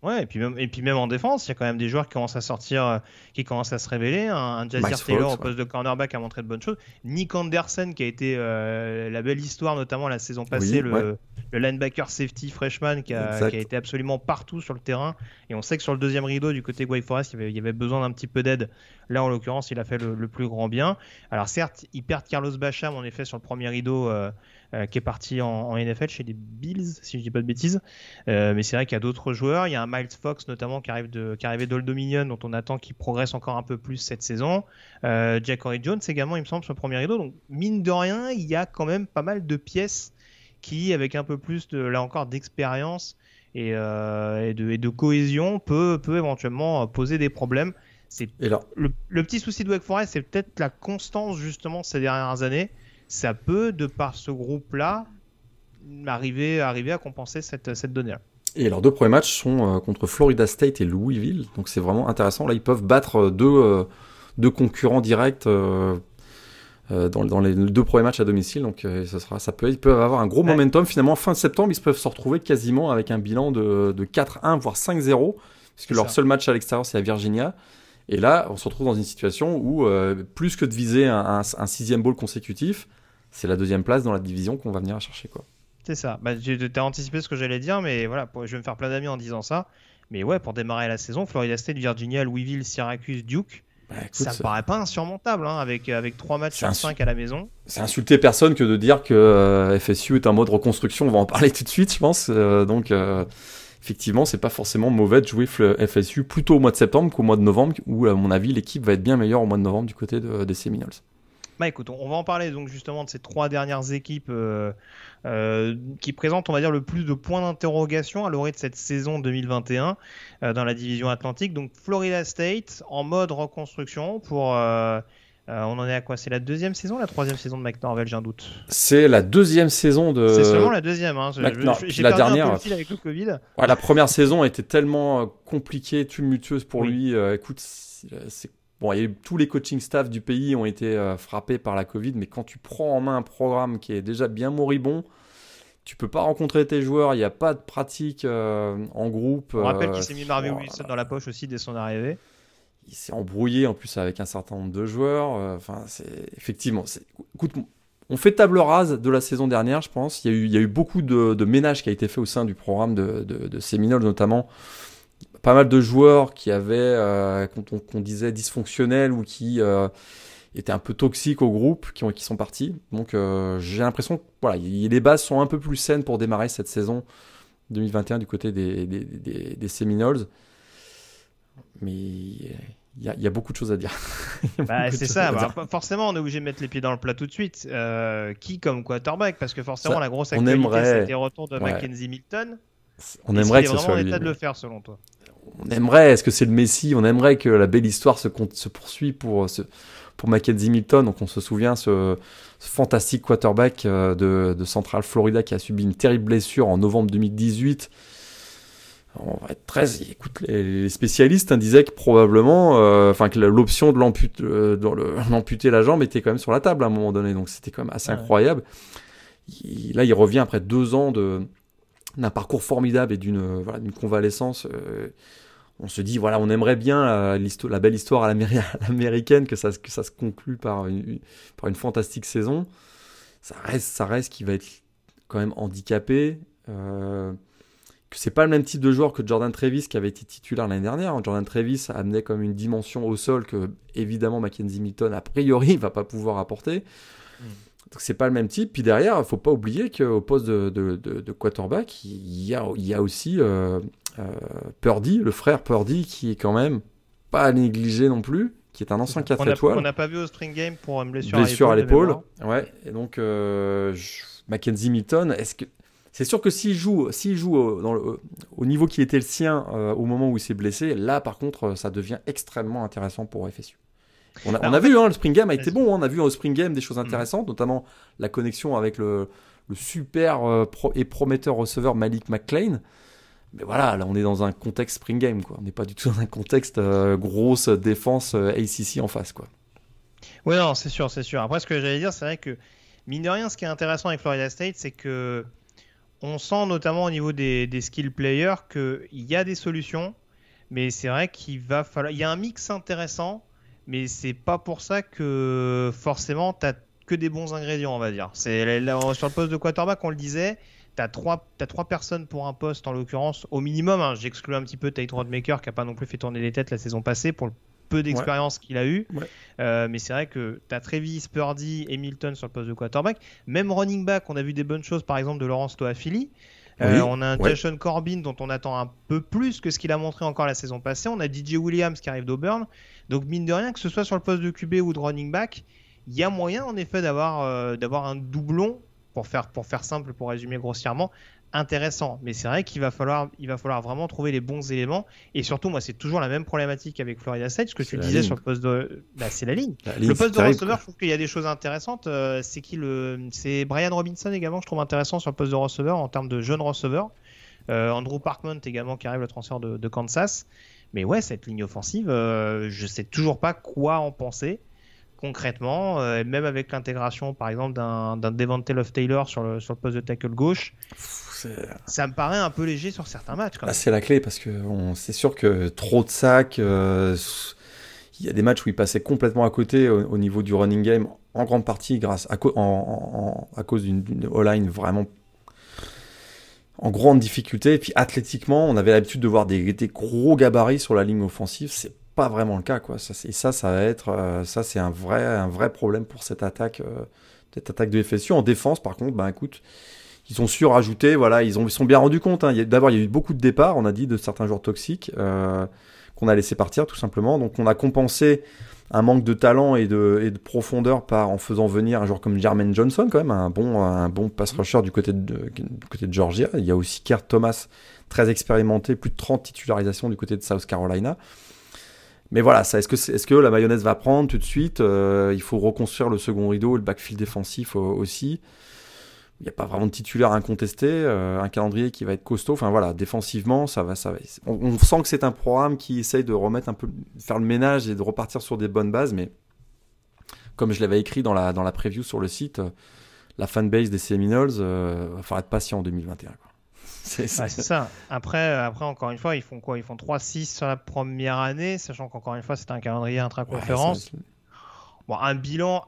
Ouais, et puis, même, et puis même en défense, il y a quand même des joueurs qui commencent à sortir, euh, qui commencent à se révéler. Un, Jazir Taylor au poste de cornerback a montré de bonnes choses. Nick Anderson, qui a été euh, la belle histoire, notamment la saison passée, le, linebacker safety freshman qui a, qui a, été absolument partout sur le terrain. Et on sait que sur le deuxième rideau du côté Wake Forest, il y avait, besoin d'un petit peu d'aide. Là, en l'occurrence, il a fait le, plus grand bien. Alors certes, il perd Carlos Bacham en effet sur le premier rideau. Euh, qui est parti en, NFL chez les Bills, si je dis pas de bêtises. Euh, mais c'est vrai qu'il y a d'autres joueurs. Il y a un Miles Fox notamment qui arrive de, qui arrivé d'Old Dominion, dont on attend qu'il progresse encore un peu plus cette saison. Euh, Jack Horry Jones également, il me semble, sur le premier rideau. Donc mine de rien, il y a quand même pas mal de pièces qui, avec un peu plus de, là encore, d'expérience et, et, de, cohésion, peut, peut éventuellement poser des problèmes. C'est le, le, petit souci de Wake Forest, c'est peut-être la constance justement ces dernières années ça peut, de par ce groupe-là, arriver, arriver à compenser cette, cette donnée-là. Et leurs deux premiers matchs sont euh, contre Florida State et Louisville, donc c'est vraiment intéressant. Là, ils peuvent battre euh, deux, euh, deux concurrents directs dans, dans, les deux premiers matchs à domicile, donc ça sera, ça peut, ils peuvent avoir un gros momentum. Finalement, fin septembre, ils peuvent se retrouver quasiment avec un bilan de, de 4-1, voire 5-0, puisque leur seul match à l'extérieur, c'est à Virginia. Et là, on se retrouve dans une situation où, plus que de viser un, un sixième bowl consécutif, c'est la deuxième place dans la division qu'on va venir chercher. quoi. C'est ça. Bah, tu as anticipé ce que j'allais dire, mais voilà, je vais me faire plein d'amis en disant ça. Mais ouais, pour démarrer la saison, Florida State, Virginia, Louisville, Syracuse, Duke, bah, ça me paraît pas insurmontable hein, avec, avec 3 matchs sur 5 à la maison. C'est insulter personne que de dire que euh, FSU est en mode reconstruction. On va en parler tout de suite, je pense. Euh, donc, euh, effectivement, c'est pas forcément mauvais de jouer FSU plutôt au mois de septembre qu'au mois de novembre, où, à mon avis, l'équipe va être bien meilleure au mois de novembre du côté des Seminoles. Bah écoute, on va en parler donc justement de ces trois dernières équipes euh, euh, qui présentent, on va dire, le plus de points d'interrogation à l'orée de cette saison 2021 euh, dans la division Atlantique. Donc Florida State en mode reconstruction pour. on en est à quoi? C'est la deuxième saison, la troisième saison de McNorvell, j'ai un doute? C'est la deuxième saison de. C'est seulement la deuxième. Hein. J'ai la dernière. Un peu le avec le Covid. Ouais, la première saison était tellement compliquée, tumultueuse pour lui. écoute, c'est Bon, tous les coaching staff du pays ont été euh, frappés par la Covid, mais quand tu prends en main un programme qui est déjà bien moribond, tu peux pas rencontrer tes joueurs, il n'y a pas de pratique euh, en groupe. On rappelle qu'il euh, s'est mis Marvin Wilson dans la poche aussi dès son arrivée. Il s'est embrouillé en plus avec un certain nombre de joueurs. Enfin, c'est effectivement. Écoute, on fait table rase de la saison dernière, je pense. Il y a eu, il y a eu beaucoup de, ménage qui a été fait au sein du programme de, de, de Séminole, notamment pas mal de joueurs qui avaient, euh, qu'on disait dysfonctionnels ou qui euh, étaient un peu toxiques au groupe, qui, ont, qui sont partis. Donc euh, j'ai l'impression que voilà, les bases sont un peu plus saines pour démarrer cette saison 2021 du côté des, des, des, Seminoles. Mais il y, a beaucoup de choses à dire. bah, c'est ça. Bah, forcément, on est obligé de mettre les pieds dans le plat tout de suite. Qui comme quarterback? Parce que forcément, la grosse actualité, aimerait... c'était le retour de Mackenzie Milton. On aimerait que ce soit l'état de le faire, selon toi. On aimerait. Est-ce que c'est le Messi On aimerait que la belle histoire se, se poursuive pour ce, pour Mackenzie Milton. Donc, on se souvient ce, fantastique quarterback euh, de, de Central Florida qui a subi une terrible blessure en novembre 2018 on va être 13. Écoute, les, spécialistes hein, disaient que probablement, euh, enfin que l'option de euh, l'amputer la jambe était quand même sur la table à un moment donné. Donc c'était quand même assez incroyable. là, il revient après deux ans de d'un parcours formidable et d'une voilà, convalescence. Euh, on se dit voilà, on aimerait bien la, belle histoire à l'américaine que ça que se conclue par une, fantastique saison. Ça reste ça reste qui va être quand même handicapé. Euh, que c'est pas le même type de joueur que Jordan Travis qui avait été titulaire l'année dernière. Jordan Travis amenait comme une dimension au sol que évidemment Mackenzie Milton a priori va pas pouvoir apporter. Mm. Donc c'est pas le même type. Puis derrière, il faut pas oublier qu'au poste de, de, de, quarterback, il y a, il y a aussi euh, euh, Purdy, le frère Purdy, qui est quand même pas à négliger non plus, qui est un ancien 4 étoiles. On n'a pas vu au spring game pour une blessure, blessure à l'épaule. Ouais. Et donc euh, Mackenzie Milton, est-ce que c'est sûr que s'il joue, s'il joue au, dans le, au niveau qui était le sien euh, au moment où il s'est blessé, là par contre, ça devient extrêmement intéressant pour FSU. On a, on a vu, hein, le Spring Game a été bon. Hein. on a vu au Spring Game des choses mm. intéressantes, notamment la connexion avec le, le super euh, et prometteur receveur Malik McClain. Mais voilà, là on est dans un contexte Spring Game, quoi. On n'est pas du tout dans un contexte grosse défense ACC en face, quoi. Oui, non, c'est sûr, c'est sûr. Après, ce que j'allais dire, c'est vrai que mine de rien, ce qui est intéressant avec Florida State, c'est que on sent notamment au niveau des, skill players qu'il y a des solutions, mais c'est vrai qu'il va falloir. Il y a un mix intéressant, mais c'est pas pour ça que forcément tu que des bons ingrédients, on va dire. C'est sur le poste de quarterback, on le disait. Tu as, trois personnes pour un poste, en l'occurrence, au minimum. Hein, J'exclus un petit peu Tate Rodmaker, qui n'a pas non plus fait tourner les têtes la saison passée, pour le peu d'expérience qu'il a eu. Euh, mais c'est vrai que tu as Travis, Purdy et Milton sur le poste de quarterback. Même running back, on a vu des bonnes choses, par exemple, de Laurence Toafili. Euh, on a un Jason Corbin dont on attend un peu plus que ce qu'il a montré encore la saison passée. On a DJ Williams qui arrive d'Auburn. Donc, mine de rien, que ce soit sur le poste de QB ou de running back, il y a moyen en effet d'avoir euh, d'avoir un doublon, pour faire, pour faire simple, pour résumer grossièrement, intéressant. Mais c'est vrai qu'il va falloir, il va falloir vraiment trouver les bons éléments. Et surtout, moi, c'est toujours la même problématique avec Florida State. Ce que tu disais sur le poste de, bah, c'est la ligne. le poste de receveur, je trouve qu'il y a des choses intéressantes. Euh, c'est qui le, c'est Brian Robinson également. Je trouve intéressant sur le poste de receveur en termes de jeunes receveurs. Euh, Andrew Parkman également qui arrive le transfert de, Kansas. Mais ouais, cette ligne offensive, euh, je sais toujours pas quoi en penser concrètement, même avec l'intégration par exemple d'un Devante Love Taylor sur le, sur le poste de tackle gauche, ça me paraît un peu léger sur certains matchs. Ah, c'est la clé parce que c'est sûr que trop de sacs. Euh, il y a des matchs où il passait complètement à côté au, niveau du running game, en grande partie grâce à, à cause d'une all-line vraiment en grande difficulté. Et puis athlétiquement, on avait l'habitude de voir des, gros gabarits sur la ligne offensive. C'est pas vraiment le cas, quoi. Ça, et ça, ça va être, euh, ça, c'est un vrai, un vrai problème pour cette attaque, euh, cette attaque de FSU. En défense, par contre, ben écoute, ils ont su rajouter, voilà, ils, ont, ils sont bien rendus compte. Hein. D'abord, il y a eu beaucoup de départs, on a dit, de certains joueurs toxiques euh, qu'on a laissé partir, tout simplement. Donc, on a compensé un manque de talent et de, et de profondeur par en faisant venir un joueur comme Jermaine Johnson, quand même, un bon, un bon pass rusher du côté, de, du côté de Georgia. Il y a aussi Kurt Thomas, très expérimenté, plus de 30 titularisations du côté de South Carolina. Mais voilà, est-ce que, est, ce que la mayonnaise va prendre tout de suite? Euh, Il faut reconstruire le second rideau, le backfield défensif aussi il n'y a pas vraiment de titulaire incontesté, euh, un calendrier qui va être costaud. Enfin voilà, défensivement, ça va, ça va. On, sent que c'est un programme qui essaye de remettre un peu, faire le ménage et de repartir sur des bonnes bases, mais comme je l'avais écrit dans la, dans la preview sur le site, euh, la fanbase des Seminoles, euh, va falloir être patient en 2021. C'est ça. Après, après, encore une fois, ils font quoi? Ils font 3-6 sur la première année, sachant qu'encore une fois, c'est un calendrier intra-conférence. bon, un bilan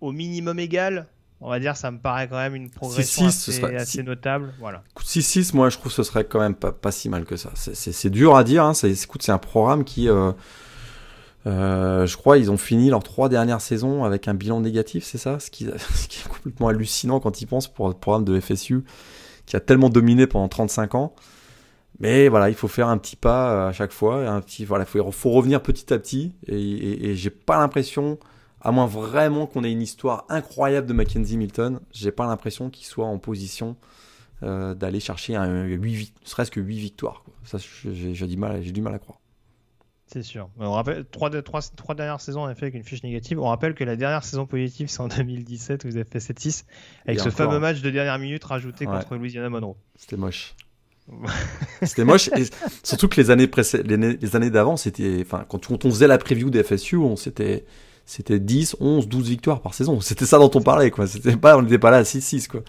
au minimum égal, on va dire, ça me paraît quand même une progression assez, notable. Voilà. 6-6, moi je trouve que ce serait quand même pas, pas si mal que ça. C'est dur à dire. Hein. C'est un programme qui, euh, euh, je crois, ils ont fini leurs trois dernières saisons avec un bilan négatif, c'est ça? Ce qui, ce qui, est complètement hallucinant quand ils pensent pour un programme de FSU qui a tellement dominé pendant 35 ans. Mais voilà, il faut faire un petit pas à chaque fois. Un petit, voilà, faut, faut revenir petit à petit. Et, et, et j'ai pas l'impression, à moins vraiment qu'on ait une histoire incroyable de Mackenzie Milton, j'ai pas l'impression qu'il soit en position euh, d'aller chercher un, 8, serait-ce que 8 victoires. Quoi. Ça, j'ai du, mal, du mal à croire. C'est sûr. On rappelle, trois, trois, trois, dernières saisons, on a fait avec une fiche négative. On rappelle que la dernière saison positive, c'est en 2017, où vous avez fait 7-6, avec ce fameux match de dernière minute rajouté contre Louisiana Monroe. C'était moche. c'était moche. Et surtout que les années, les, les années d'avant, c'était. Enfin, quand, on faisait la preview des FSU, on c'était c'était 10, 11, 12 victoires par saison. C'était ça dont on parlait, quoi. C'était pas, on n'était pas là à 6-6, quoi.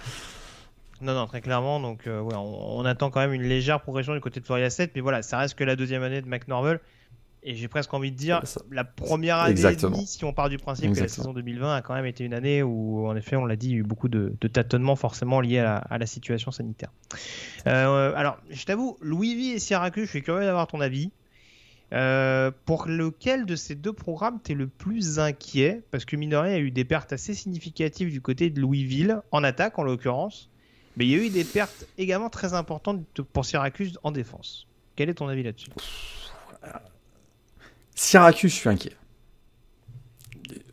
Non, non, très clairement. Donc, euh, ouais, on, on, attend quand même une légère progression du côté de Florida 7. Mais voilà, ça reste que la deuxième année de McNorvell et j'ai presque envie de dire la première année et demie, si on part du principe que la saison 2020 a quand même été une année où, en effet, on l'a dit, il y a eu beaucoup de, tâtonnements forcément liés à la, situation sanitaire. Euh, alors, je t'avoue, Louisville et Syracuse, je suis curieux d'avoir ton avis. Euh, pour lequel de ces deux programmes t'es le plus inquiet? Parce que mine de rien, il y a eu des pertes assez significatives du côté de Louisville, en attaque en l'occurrence, mais il y a eu des pertes également très importantes pour Syracuse en défense. Quel est ton avis là-dessus? Syracuse, je suis inquiet.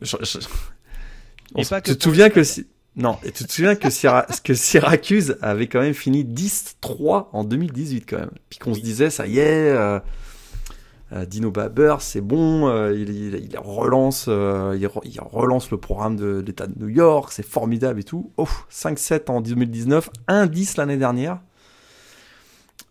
tu te souviens que non, et tu te souviens que, que Syracuse avait quand même fini 10-3 en 2018 quand même. Puis qu'on se disait ça y est, euh, Dino Baber c'est bon, euh, il, relance, il, relance le programme de, l'État de New York, c'est formidable et tout. Oh, 5-7 en 2019, 1-10 l'année dernière.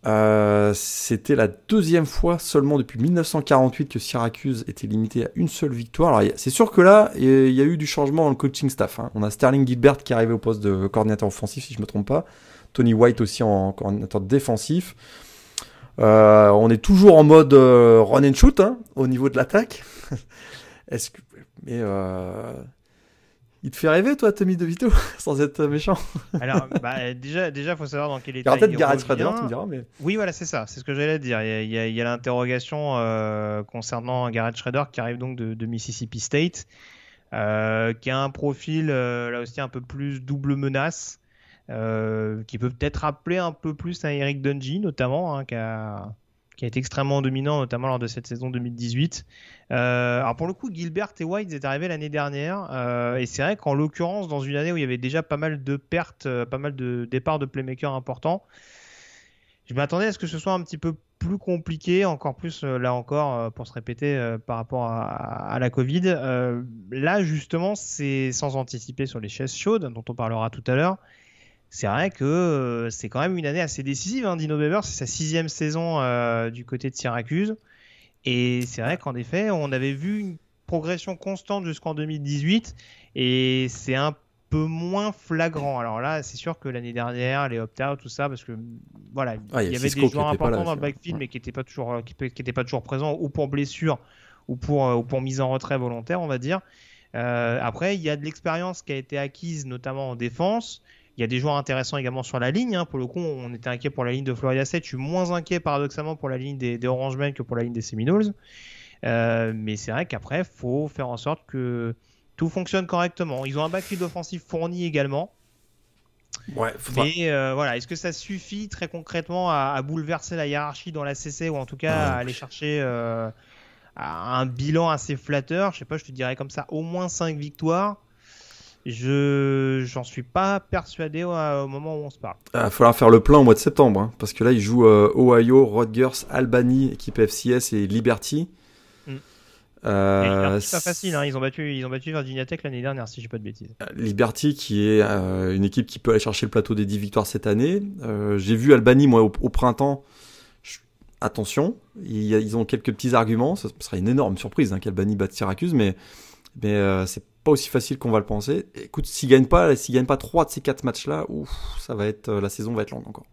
Euh, c'était la deuxième fois seulement depuis 1948 que Syracuse était limité à une seule victoire. Alors c'est sûr que là, il y a eu du changement dans le coaching staff. Hein. On a Sterling Gilbert qui est arrivé au poste de coordinateur offensif, si je ne me trompe pas. Tony White aussi en coordinateur défensif. Euh, on est toujours en mode euh, run and shoot hein, au niveau de l'attaque. Est-ce que mais il te fait rêver, toi, Tommy DeVito, sans être méchant? Alors, bah, déjà, déjà, faut savoir dans quel état. Il y aura peut-être Gareth Schrader, tu me diras. Mais... Oui, voilà, c'est ça. C'est ce que j'allais dire. Il y a, l'interrogation euh, concernant Gareth Schrader qui arrive donc de, Mississippi State, euh, qui a un profil euh, là aussi un peu plus double menace, qui peut peut-être rappeler un peu plus à Eric Dungy, notamment, hein, qui a été extrêmement dominant, notamment lors de cette saison 2018. Euh, alors pour le coup, Gilbert et White est arrivé l'année dernière, euh, et c'est vrai qu'en l'occurrence, dans une année où il y avait déjà pas mal de pertes, euh, pas mal de départs de playmakers importants, je m'attendais à ce que ce soit un petit peu plus compliqué, encore plus là encore pour se répéter par rapport à, la Covid. là justement, c'est sans anticiper sur les chaises chaudes dont on parlera tout à l'heure c'est vrai que euh, c'est quand même une année assez décisive. Hein, Dino Weber, c'est sa sixième saison euh, du côté de Syracuse. Et c'est vrai qu'en effet, on avait vu une progression constante jusqu'en 2018. Et c'est un peu moins flagrant. Alors là, c'est sûr que l'année dernière, les opt-out, tout ça, parce que voilà, il y, avait des joueurs importants dans le backfield, mais qui n'étaient pas toujours, euh, qui, qui pas toujours présents, ou pour blessure, ou pour, ou pour mise en retrait volontaire, on va dire. après, il y a de l'expérience qui a été acquise, notamment en défense. Il y a des joueurs intéressants également sur la ligne. Hein. Pour le coup, on était inquiet pour la ligne de Florida 7. Je suis moins inquiet paradoxalement pour la ligne des, des Orangemen que pour la ligne des Seminoles. Euh, mais c'est vrai qu'après, il faut faire en sorte que tout fonctionne correctement. Ils ont un backfield offensif fourni également. Ouais, Mais euh, voilà, est-ce que ça suffit très concrètement à, bouleverser la hiérarchie dans la CC ou en tout cas à aller chercher euh, un bilan assez flatteur? Je sais pas, je te dirais comme ça, au moins 5 victoires. Je j'en suis pas persuadé au, moment où on se parle. Il va falloir faire le plein au mois de septembre, hein, parce que là, ils jouent euh, Ohio, Rutgers, Albany, équipe FCS et Liberty. Mm. Euh, c'est pas facile, hein. ils, ont battu, ils ont battu Virginia Tech l'année dernière, si je dis pas de bêtises. Euh, Liberty, qui est euh, une équipe qui peut aller chercher le plateau des 10 victoires cette année. J'ai vu Albany, moi, au, printemps. Attention, ils, ils, ont quelques petits arguments. Ce serait une énorme surprise hein, qu'Albany batte Syracuse, mais, mais c'est pas aussi facile qu'on va le penser. Écoute, s'ils gagnent pas, s'ils gagnent pas trois de ces quatre matchs-là, ouf, ça va être, euh, la saison va être longue encore.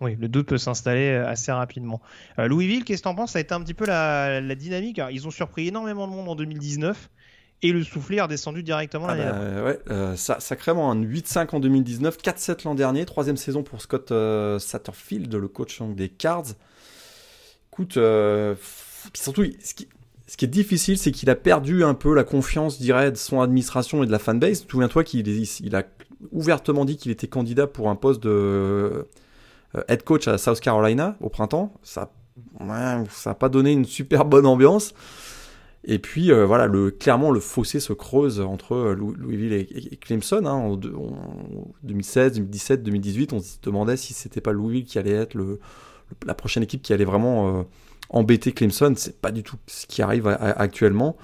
Oui, le doute peut s'installer euh, assez rapidement. Euh, Louisville, qu'est-ce que t'en penses? Ça a été un petit peu la, dynamique. ils ont surpris énormément de monde en 2019 et le soufflet est redescendu directement ah bah, ouais, ça, sacrément, un 8-5 en 2019, 4-7 l'an dernier, troisième saison pour Scott Satterfield, le coach des Cards. Écoute, surtout, ce qui, ce qui est difficile, c'est qu'il a perdu un peu la confiance, je dirais, de son administration et de la fanbase. Souviens-toi qu'il il a ouvertement dit qu'il était candidat pour un poste de head coach à South Carolina au printemps. Ça n'a pas donné une super bonne ambiance. Et puis voilà, le, clairement le fossé se creuse entre Louisville et, Clemson. Hein, en, 2016, 2017, 2018, on se demandait si c'était pas Louisville qui allait être la prochaine équipe qui allait vraiment embêter Clemson. C'est pas du tout ce qui arrive actuellement.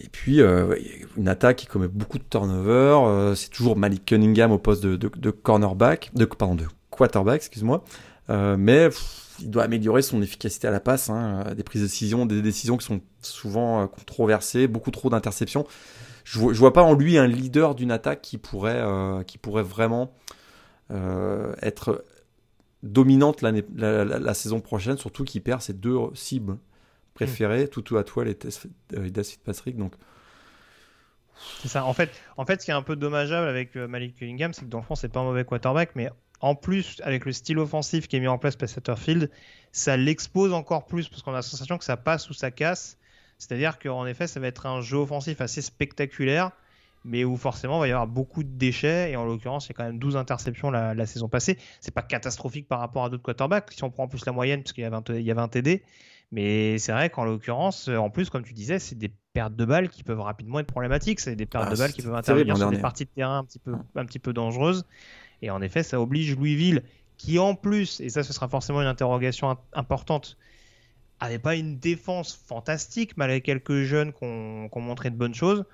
Et puis, euh, une attaque qui commet beaucoup de turnover. Euh, c'est toujours Malik Cunningham au poste de, cornerback, de, pardon, de quarterback, excuse-moi. Euh, mais il doit améliorer son efficacité à la passe. Hein, des prises de décision, des décisions qui sont souvent controversées, beaucoup trop d'interceptions. Je, ne vois pas en lui un leader d'une attaque qui pourrait, qui pourrait vraiment être dominante la, la, saison prochaine, surtout qu'il perd ses deux cibles préféré, tout Tutu Atwell et, euh, et Dacid Patrick. Donc, c'est ça. En fait, en fait, ce qui est un peu dommageable avec euh, Malik Cunningham, c'est que dans le fond, c'est pas un mauvais quarterback, mais en plus, avec le style offensif qui est mis en place par Satterfield, ça l'expose encore plus parce qu'on a la sensation que ça passe ou ça casse. C'est-à-dire qu'en effet, ça va être un jeu offensif assez spectaculaire, mais où forcément il va y avoir beaucoup de déchets. Et en l'occurrence, il y a quand même 12 interceptions la, saison passée. C'est pas catastrophique par rapport à d'autres quarterbacks. Si on prend en plus la moyenne, parce qu'il y un, il y avait un TD, mais c'est vrai qu'en l'occurrence, euh, en plus, comme tu disais, c'est des pertes de balles qui peuvent rapidement être problématiques. C'est des pertes ah, de balles qui peuvent intervenir sur des parties de terrain un petit, peu, un petit peu dangereuses. Et en effet, ça oblige Louisville, qui en plus, et ça ce sera forcément une interrogation importante, avait pas une défense fantastique malgré quelques jeunes qui ont montré de bonnes choses.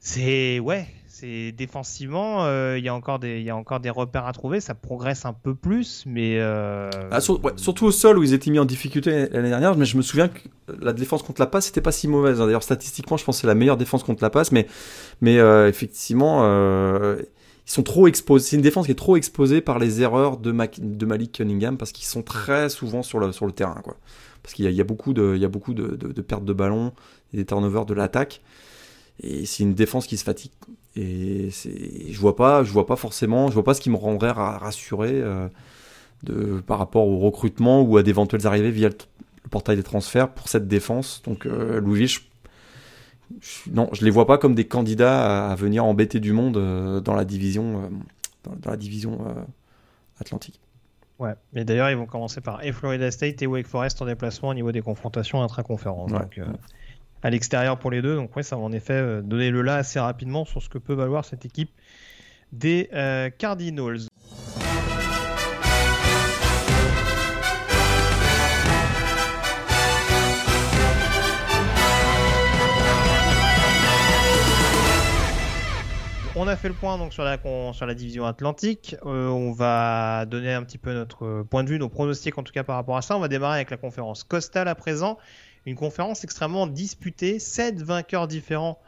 C'est ouais, c'est défensivement, euh, il y a encore des, il y a encore des repères à trouver. Ça progresse un peu plus, mais euh, ah, surtout au sol où ils étaient mis en difficulté l'année dernière. Mais je me souviens que la défense contre la passe c'était pas si mauvaise. Hein. D'ailleurs statistiquement, je pense que c'est la meilleure défense contre la passe. Mais euh, effectivement, ils sont trop exposés. C'est une défense qui est trop exposée par les erreurs de, Malik Cunningham parce qu'ils sont très souvent sur le terrain, quoi. Parce qu'il y, a beaucoup de, il y a beaucoup de pertes de ballon et des turnovers de l'attaque. Et c'est une défense qui se fatigue. Et je vois pas, je vois pas forcément, je vois pas ce qui me rendrait rassuré euh, de, par rapport au recrutement ou à d'éventuelles arrivées via le, portail des transferts pour cette défense. Donc euh, Louis, je, non, je les vois pas comme des candidats à, venir embêter du monde euh, dans la division, euh, dans, la division atlantique. Ouais, mais d'ailleurs ils vont commencer par et Florida State et Wake Forest en déplacement au niveau des confrontations intra-conférences. Donc, à l'extérieur pour les deux. Donc ouais, ça va en effet euh, donner le là assez rapidement sur ce que peut valoir cette équipe des euh, Cardinals. On a fait le point donc sur la, sur la division Atlantique. Euh, on va donner un petit peu notre point de vue, nos pronostics en tout cas par rapport à ça. On va démarrer avec la conférence Costal à présent une conférence extrêmement disputée, sept vainqueurs différents.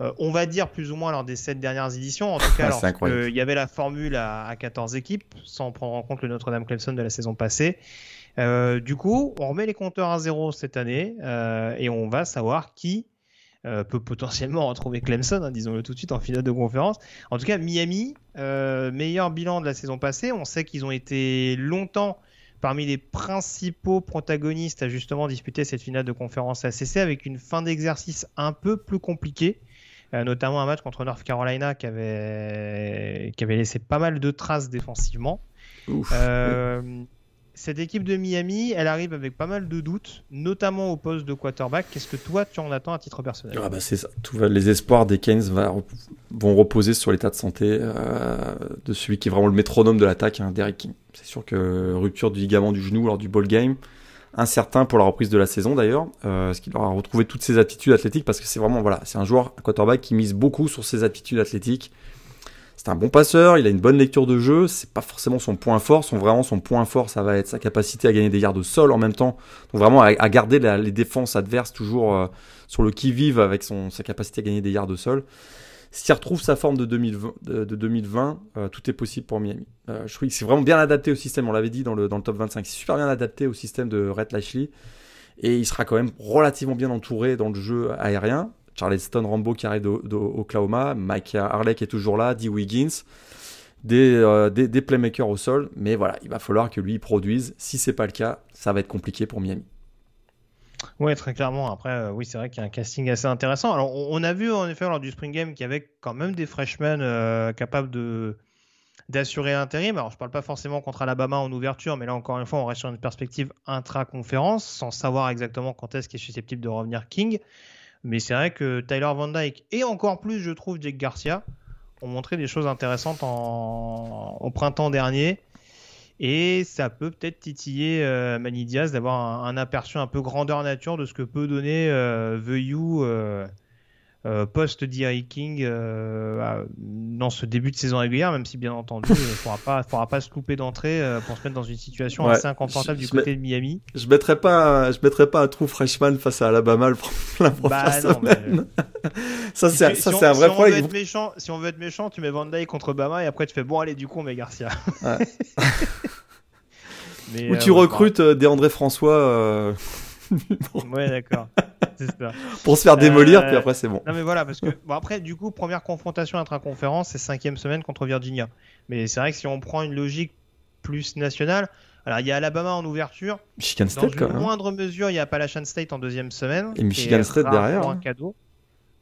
Euh, on va dire plus ou moins lors des sept dernières éditions. En tout cas, il y avait la formule à, 14 équipes, sans prendre en compte le Notre-Dame Clemson de la saison passée. Euh, du coup, on remet les compteurs à zéro cette année euh, et on va savoir qui peut potentiellement retrouver Clemson, hein, disons-le tout de suite en finale de conférence. En tout cas, Miami, meilleur bilan de la saison passée. On sait qu'ils ont été longtemps parmi les principaux protagonistes à justement disputer cette finale de conférence ACC avec une fin d'exercice un peu plus compliquée. Euh, notamment un match contre North Carolina qui avait, qui avait laissé pas mal de traces défensivement. Euh, cette équipe de Miami, elle arrive avec pas mal de doutes, notamment au poste de quarterback. Qu'est-ce que toi tu en attends à titre personnel? Ah bah c'est ça. Les espoirs des Keynes vont reposer sur l'état de santé euh, de celui qui est vraiment le métronome de l'attaque, hein, Derek King. C'est sûr que rupture du ligament du genou lors du ball game, incertain pour la reprise de la saison d'ailleurs, euh, ce qu'il aura retrouvé toutes ses aptitudes athlétiques parce que c'est vraiment voilà, c'est un joueur un quarterback qui mise beaucoup sur ses aptitudes athlétiques c'est un bon passeur, il a une bonne lecture de jeu, c'est pas forcément son point fort, son vraiment son point fort ça va être sa capacité à gagner des yards au sol en même temps, donc vraiment à, garder les défenses adverses toujours euh, sur le qui-vive avec son, sa capacité à gagner des yards au sol. S'il retrouve sa forme de 2020, de, 2020 euh, tout est possible pour Miami. Euh, je trouve que c'est vraiment bien adapté au système, on l'avait dit dans le, dans le top 25, c'est super bien adapté au système de Rhett Lashley et il sera quand même relativement bien entouré dans le jeu aérien. Charleston Rambo qui arrive d'Oklahoma, Mike Harley qui est toujours là, Dee Wiggins, euh, des, playmakers au sol. Mais voilà, il va falloir que lui produise. Si c'est pas le cas, ça va être compliqué pour Miami. Oui, très clairement. Après, euh, oui, c'est vrai qu'il y a un casting assez intéressant. Alors, on, a vu en effet lors du Spring Game qu'il y avait quand même des freshmen euh, capables de d'assurer l'intérim. Alors, je parle pas forcément contre Alabama en ouverture, mais là, encore une fois, on reste sur une perspective intra-conférence, sans savoir exactement quand est-ce qu'il est susceptible de revenir King. Mais c'est vrai que Tyler Van Dyke, et encore plus, je trouve, Jake Garcia, ont montré des choses intéressantes en... au printemps dernier. Et ça peut peut-être titiller euh, Diaz d'avoir un, aperçu un peu grandeur nature de ce que peut donner euh, The You euh, euh, post D.I. King euh, dans ce début de saison régulière, même si bien entendu, il ne faudra pas, faudra pas se couper d'entrée euh, pour se mettre dans une situation Ouais. assez inconfortable Je- du je côté de Miami. Je mettrais pas, je mettrais pas un trou freshman face à Alabama le- la Bah non, mais-. Ça, c'est, si un vrai si on veut être méchant, si on veut être méchant, tu mets Van Dyke contre Bama et après tu fais bon allez du coup on met Garcia. Ouais. Mais, Ou euh, tu ouais, recrutes euh, André François euh, bah, Ouais d'accord. Ça. pour se faire démolir, Euh, puis après c'est bon. Non mais voilà parce que bon après du coup première confrontation intra-conférence c'est cinquième semaine contre Virginia. Mais c'est vrai que si on prend une logique plus nationale, alors il y a Alabama en ouverture, Michigan dans State une quand même. hein. moindre mesure il y a Appalachian State en deuxième semaine. Et Michigan State derrière, Un hein. cadeau.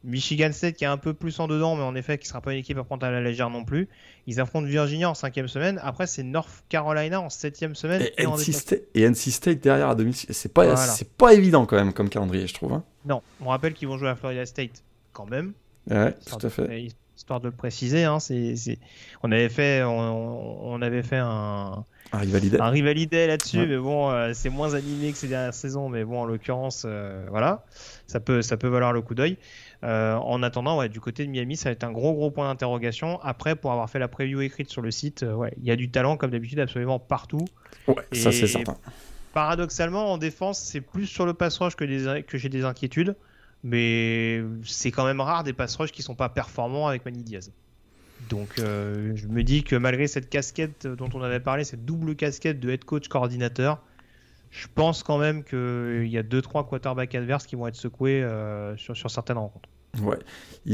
Michigan State qui est un peu plus en dedans, mais en effet qui sera pas une équipe à prendre à la légère non plus. Ils affrontent Virginia en cinquième semaine. Après c'est North Carolina en septième semaine. Et, et en NC. State, et NC State derrière à domicile. C'est pas, Voilà. c'est pas évident quand même comme calendrier, je trouve. hein. Non, on rappelle qu'ils vont jouer à Florida State quand même. Ouais, tout à de- fait. Histoire de le préciser, hein, c'est, on avait fait, on, on avait fait un, Un là-dessus, Ouais. mais bon, euh, c'est moins animé que ces dernières saisons, mais bon, en l'occurrence, euh, voilà, ça peut, ça peut valoir le coup d'œil. Euh, en attendant, ouais, du côté de Miami, ça va être un gros, gros point d'interrogation. Après, pour avoir fait la preview écrite sur le site, euh, ouais, il y a du talent comme d'habitude absolument partout. Ouais, ça c'est certain. Paradoxalement, en défense, c'est plus sur le pass rush que, des- que j'ai des inquiétudes. Mais c'est quand même rare des pass rush qui sont pas performants avec Manny Diaz. Donc euh, je me dis que malgré cette casquette dont on avait parlé, cette double casquette de head coach coordinateur, je pense quand même qu'il y a 2-3 quarterbacks adverses qui vont être secoués euh, sur, sur certaines rencontres. Ouais.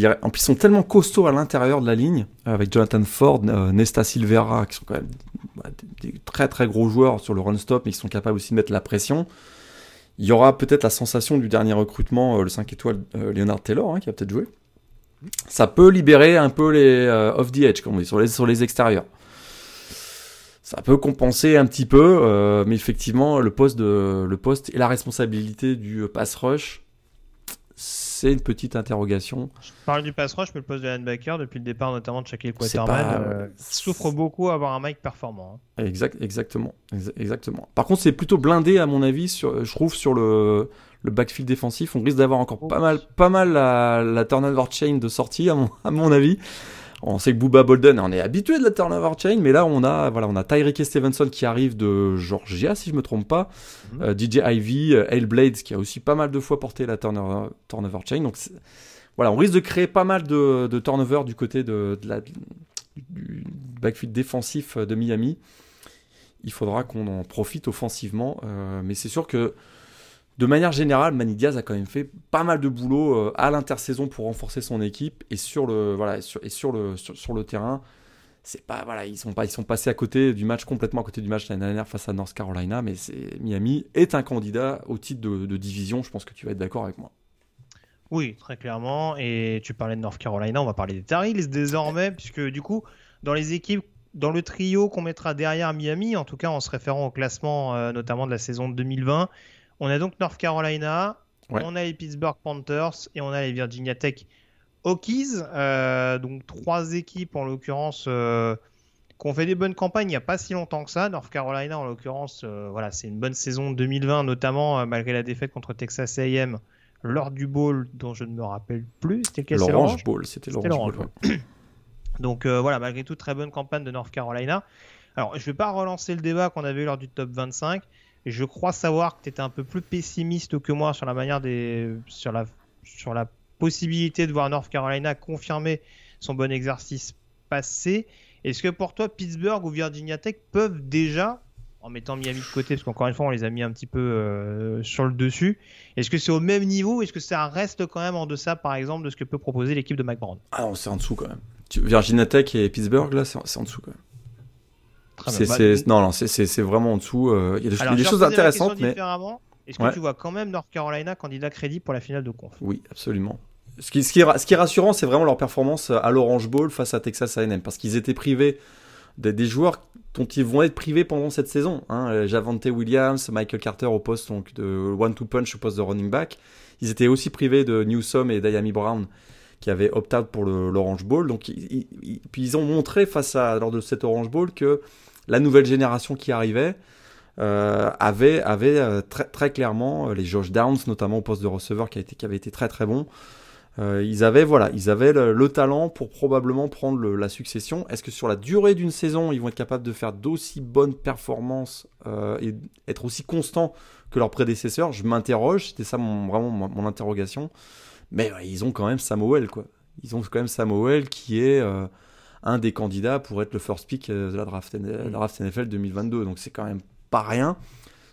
A- En plus, ils sont tellement costauds à l'intérieur de la ligne, avec Jonathan Ford, euh, Nesta Silvera, qui sont quand même bah, des, très très gros joueurs sur le run stop, mais qui sont capables aussi de mettre la pression. Il y aura peut-être la sensation du dernier recrutement, euh, le 5 étoiles euh, Leonard Taylor, hein, qui va peut-être jouer. Ça peut libérer un peu les euh, off the edge, comme on dit, sur les, sur les extérieurs. Ça peut compenser un petit peu, euh, mais effectivement, le poste, de, le poste et la responsabilité du pass rush, c'est une petite interrogation. Je parle du pass rush, mais le poste de linebacker, depuis le départ notamment de Shaquille C'est Quaterman, pas- euh, souffre beaucoup à avoir un Mike performant. hein. Exact, exactement, exa- exactement. Par contre, c'est plutôt blindé à mon avis, sur, je trouve, sur le, le backfield défensif. On risque d'avoir encore Oh, pas mal, pas mal la, la turnover chain de sortie, à mon, à mon avis. On sait que Booba Bolden, on est habitué de la turnover chain, mais là, on a, voilà, on a Tyreek et Stevenson qui arrive de Georgia, si je me trompe pas. Mhm. Euh, DJ Ivy, euh, Hale Blades, qui a aussi pas mal de fois porté la turnover, turnover chain. Donc, voilà, on risque de créer pas mal de, de turnover du côté de, de la, du backfield défensif de Miami. Il faudra qu'on en profite offensivement. euh, mais c'est sûr que, de manière générale, Manny Diaz a quand même fait pas mal de boulot euh, à l'intersaison pour renforcer son équipe et sur le, voilà, et sur le, sur, le terrain. C'est pas, voilà, ils sont pas, ils sont passés à côté du match, complètement à côté du match l'année dernière face à North Carolina, mais Miami est un candidat au titre de, division. Je pense que tu vas être d'accord avec moi. Oui, très clairement. Et tu parlais de North Carolina, on va parler des Tar désormais, puisque du coup, dans les équipes, dans le trio qu'on mettra derrière Miami, en tout cas en se référant au classement euh, notamment de la saison 2020, on a donc North Carolina, Ouais. on a les Pittsburgh Panthers et on a les Virginia Tech Hokies. Euh, donc trois équipes en l'occurrence euh, qui ont fait des bonnes campagnes il n'y a pas si longtemps que ça. North Carolina en l'occurrence, euh, voilà, c'est une bonne saison 2020, notamment malgré la défaite contre Texas A&M lors du bowl dont je ne me rappelle plus. C'était L'Orange Bowl, c'était l'Orange Bowl. ouais. Donc voilà, malgré tout, très bonne campagne de North Carolina. Alors, je ne vais pas relancer le débat qu'on avait eu lors du top 25. Je crois savoir que tu étais un peu plus pessimiste que moi sur la manière des. sur la, sur la possibilité de voir North Carolina confirmer son bon exercice passé. Est-ce que pour toi, Pittsburgh ou Virginia Tech peuvent déjà, en mettant Miami de côté, parce qu'encore une fois, on les a mis un petit peu euh, sur le dessus, est-ce que c'est au même niveau Est-ce que ça reste quand même en deçà, par exemple, de ce que peut proposer l'équipe de Mike Brown? Ah c'est en dessous quand même. Virginia Tech et Pittsburgh, là, c'est en dessous quand même. Très C'est, bien. c'est- Bah, non, non, c'est, c'est- c'est vraiment en dessous. euh, Il y a des, Alors, des choses intéressantes, mais. Est-ce que Ouais. tu vois quand même North Carolina candidat crédit pour la finale de conf? Oui, absolument. Ce qui, ce qui est, ce qui est rassurant, c'est vraiment leur performance à l'Orange Bowl face à Texas A&M, parce qu'ils étaient privés des, joueurs dont ils vont être privés pendant cette saison. Hein. Javante Williams, Michael Carter au poste donc, de one-two punch au poste de running back. Ils étaient aussi privés de Newsom et Diami Brown qui avaient opt-out pour l'Orange Bowl. Donc, ils, puis ils ont montré face à lors de cet Orange Bowl que la nouvelle génération qui arrivait euh, avait, avait euh, très, très clairement les Josh Downs, notamment au poste de receveur, qui, a été, qui avait été très très bon. Euh, ils avaient voilà, ils avaient le, talent pour probablement prendre la succession. Est-ce que sur la durée d'une saison, ils vont être capables de faire d'aussi bonnes performances et être aussi constants que leurs prédécesseurs? Je m'interroge. C'était ça mon, vraiment mon, interrogation. Mais ils ont quand même Samuel quoi. Ils ont quand même Samuel qui est un des candidats pour être le first pick de la draft, la draft NFL 2022. Donc c'est quand même pas rien.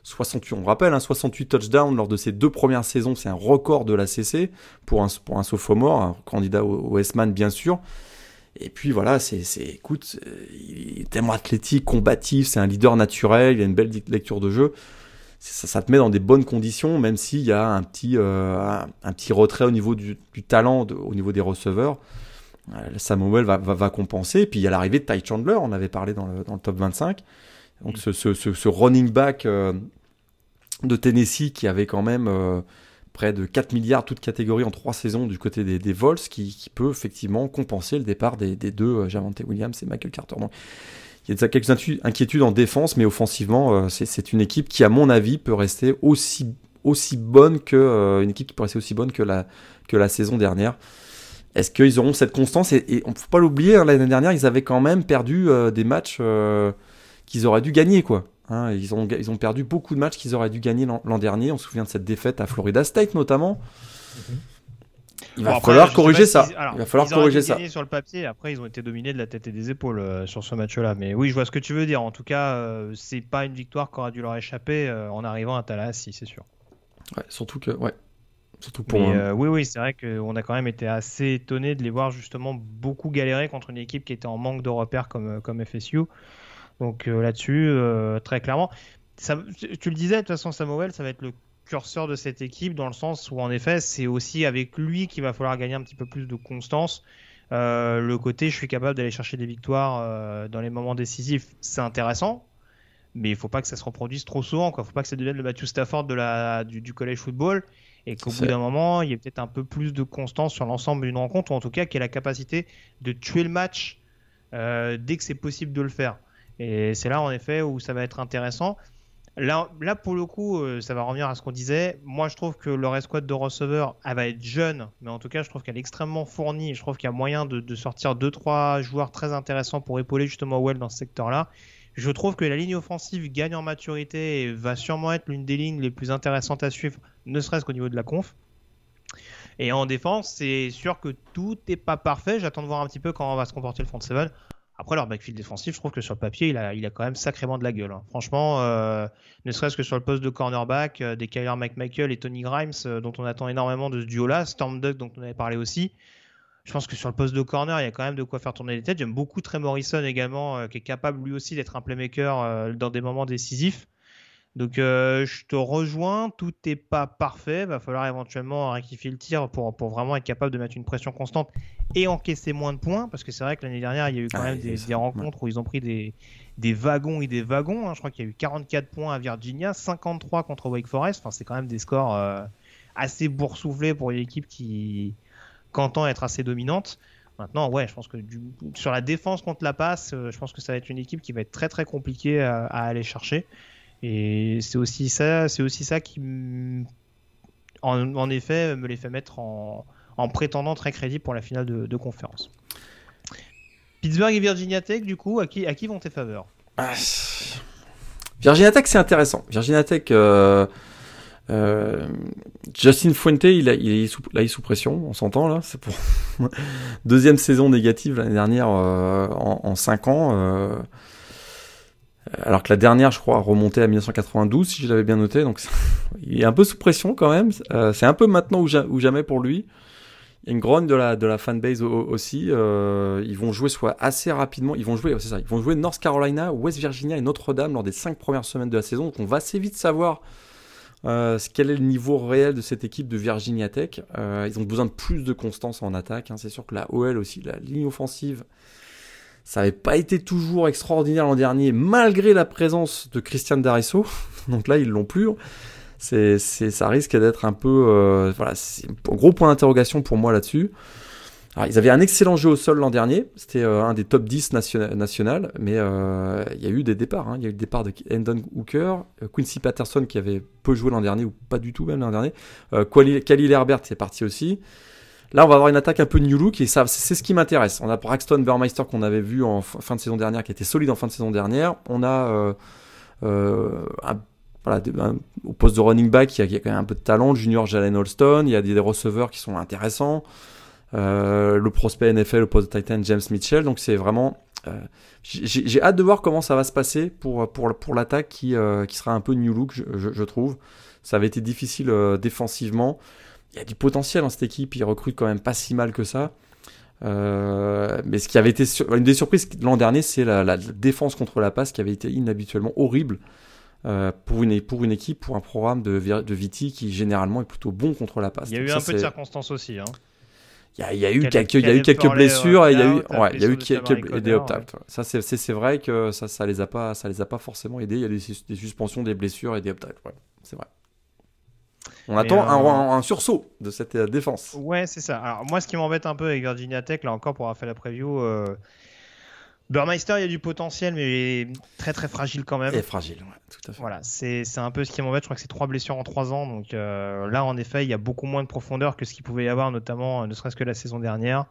68, on rappelle, hein, 68 touchdowns lors de ses deux premières saisons, c'est un record de la CC pour un, pour un sophomore, un candidat au, S-Man bien sûr. Et puis voilà, c'est, écoute, il est tellement athlétique, combatif, c'est un leader naturel, il a une belle lecture de jeu. Ça, ça te met dans des bonnes conditions, même s'il y a un petit, euh, un, petit retrait au niveau du, talent, au niveau des receveurs. Euh, Samuel va, va, va, compenser. Puis il y a l'arrivée de Ty Chandler, on avait parlé dans le, dans le top 25. Donc ce, ce, ce, running back euh, de Tennessee qui avait quand même euh, près de 4 milliards toutes catégories en 3 saisons du côté des, des Vols, qui, qui, peut effectivement compenser le départ des, des deux, Javante Williams et Michael Carter. Donc, il y a quelques inquiétudes en défense, mais offensivement, c'est une équipe qui, à mon avis, peut rester aussi, aussi bonne que une équipe qui peut rester aussi bonne que la, que la saison dernière. Est-ce qu'ils auront cette constance Et, on ne faut pas l'oublier, hein, l'année dernière, ils avaient quand même perdu des matchs qu'ils auraient dû gagner, quoi. Hein, ils, ont, ils ont perdu beaucoup de matchs qu'ils auraient dû gagner l'an dernier. On se souvient de cette défaite à Florida State, notamment. Il va falloir corriger ça. il va falloir corriger ça. sur le papier. Après, ils ont été dominés de la tête et des épaules euh, sur ce match-là. Mais oui, je vois ce que tu veux dire. En tout cas, euh, c'est pas une victoire qui aurait dû leur échapper euh, en arrivant à Tallahassee, c'est sûr. Ouais, surtout que, ouais. Surtout pour. oui, oui, c'est vrai qu'on a quand même été assez étonné de les voir justement beaucoup galérer contre une équipe qui était en manque de repères comme, comme FSU. Donc euh, là-dessus, euh, très clairement, ça, tu le disais, de toute façon, Samuel, ça va être le curseur de cette équipe dans le sens où en effet c'est aussi avec lui qu'il va falloir gagner un petit peu plus de constance. Euh, le côté je suis capable d'aller chercher des victoires dans les moments décisifs, c'est intéressant, mais il faut pas que ça se reproduise trop souvent. Il ne faut pas que ça devienne le Matthew Stafford de la, du, du collège football et qu'au bout d'un moment il y ait peut-être un peu plus de constance sur l'ensemble d'une rencontre ou en tout cas qu'il ait la capacité de tuer le match dès que c'est possible de le faire. Et c'est là, en effet, où ça va être intéressant. Là, là pour le coup, euh, ça va revenir à ce qu'on disait. Moi, je trouve que leur escouade de receveurs, elle va être jeune, mais en tout cas, je trouve qu'elle est extrêmement fournie. Je trouve qu'il y a moyen de, sortir 2-3 joueurs très intéressants pour épauler justement Well dans ce secteur-là. Je trouve que la ligne offensive gagne en maturité et va sûrement être l'une des lignes les plus intéressantes à suivre, ne serait-ce qu'au niveau de la conf. Et en défense, c'est sûr que tout n'est pas parfait. J'attends de voir un petit peu comment va se comporter le front 7. Après, leur backfield défensif, je trouve que sur le papier, il a, il a quand même sacrément de la gueule. Hein. Franchement, euh, ne serait-ce que sur le poste de cornerback, euh, des Kyler McMichael et Tony Grimes, euh, dont on attend énormément de ce duo-là, Storm Duck, dont on avait parlé aussi. Je pense que sur le poste de corner, il y a quand même de quoi faire tourner les têtes. J'aime beaucoup Trey Morrison également, qui est capable lui aussi d'être un playmaker dans des moments décisifs. Donc euh, je te rejoins, tout n'est pas parfait, va falloir éventuellement rectifier le tir pour, pour, vraiment être capable de mettre une pression constante et encaisser moins de points, parce que c'est vrai que l'année dernière, il y a eu quand même des, rencontres où ils ont pris des, des wagons et des wagons. Hein. Je crois qu'il y a eu 44 points à Virginia, 53 contre Wake Forest, enfin, c'est quand même des scores euh, assez boursouflés pour une équipe qui, qu'entend être assez dominante. Maintenant, ouais, je pense que sur la défense contre la passe, euh, je pense que ça va être une équipe qui va être très très compliquée à aller chercher. Et c'est aussi ça, c'est aussi ça qui, en, effet, me les fait mettre en, prétendant très crédit pour la finale de, conférence. Pittsburgh et Virginia Tech, du coup, à qui, à qui vont tes faveurs? Ah, Virginia Tech, c'est intéressant. Virginia Tech, euh, euh, Justin Fuente, il, est sous, là, il est sous pression, on s'entend là. C'est pour deuxième saison négative l'année dernière euh, en, en, 5 ans. Euh, alors que la dernière, je crois, remontait à 1992, si je l'avais bien noté. Donc, il est un peu sous pression quand même. C'est un peu maintenant ou, jamais pour lui. Il y a une grogne de la, de la fanbase aussi. Ils vont jouer soit assez rapidement. Ils vont jouer, c'est ça. Ils vont jouer North Carolina, West Virginia et Notre-Dame lors des cinq premières semaines de la saison. Donc, on va assez vite savoir quel est le niveau réel de cette équipe de Virginia Tech. ils ont besoin de plus de constance en attaque. Hein. C'est sûr que la OL aussi, la ligne offensive Ça n'avait pas été toujours extraordinaire l'an dernier, malgré la présence de Christian Darisso. Donc là, ils l'ont plus. Ça risque d'être un peu, euh, voilà, c'est un gros point d'interrogation pour moi là-dessus. Alors, ils avaient un excellent jeu au sol l'an dernier, c'était euh, un des top 10 national, mais euh, il y a eu des départs. Hein. Il y a eu le départ de Hendon Hooker, Quincy Patterson qui avait peu joué l'an dernier, ou pas du tout même l'an dernier. Khalil Herbert est parti aussi. Là, on va avoir une attaque un peu new look et c'est ce qui m'intéresse. On a Braxton Burmeister qu'on avait vu en fin de saison dernière, qui était solide en fin de saison dernière. On a euh, euh, voilà, au poste de running back, il y, a, quand même un peu de talent. Junior Jalen Holston, il y a des, receveurs qui sont intéressants. Euh, le prospect NFL, le poste de Titan James Mitchell. Donc c'est vraiment, j'ai hâte de voir comment ça va se passer pour pour pour l'attaque qui qui sera un peu new look, je, je trouve. Ça avait été difficile défensivement il y a du potentiel dans cette équipe, ils recrutent quand même pas si mal que ça. Euh, mais ce qui avait été une des surprises l'an dernier, c'est la, défense contre la passe qui avait été inhabituellement horrible euh, pour, une, pour une équipe, pour un programme de, de Viti qui généralement est plutôt bon contre la passe. Il y a eu un peu de circonstances aussi. Hein. Il y, a, eu quelques, il y a eu quelques blessures et il y a eu, ouais, il y a eu quelques des opt Ça c'est, vrai que ça, ça les a pas, ça les a pas forcément aidés. Il y a des, des suspensions, des blessures et des opt ouais, c'est vrai. On attend euh, un, sursaut de cette euh, défense. Ouais, c'est ça. Alors, moi, ce qui m'embête un peu avec Virginia Tech, là encore, pour avoir fait la preview, euh... Burmeister, il y a du potentiel, mais très très fragile quand même. Et fragile, ouais, tout à fait. Voilà, c'est un peu ce qui m'embête. Je crois que c'est trois blessures en trois ans. Donc euh, là, en effet, il y a beaucoup moins de profondeur que ce qu'il pouvait y avoir, notamment, ne serait-ce que la saison dernière.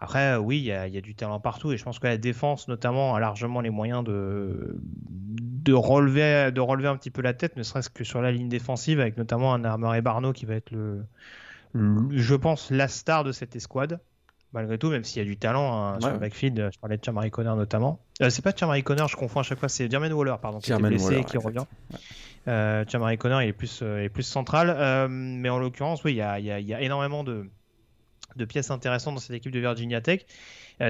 Après, oui, il y, a, il y, a, du talent partout et je pense que la défense, notamment, a largement les moyens de, de relever, de relever un petit peu la tête, ne serait-ce que sur la ligne défensive, avec notamment un armeur et Barno qui va être le, je pense, la star de cette escouade. Malgré tout, même s'il y a du talent hein, sur le backfield, je parlais de Chamari Connor notamment. Euh, c'est pas Chamari Connor, je confonds à chaque fois, c'est Jermaine Waller, pardon, qui est blessé qui revient. Euh, Chamari Connor, il est plus, euh, est plus central, euh, mais en l'occurrence, oui, il y a, y a, énormément de, de, pièces intéressantes dans cette équipe de Virginia Tech.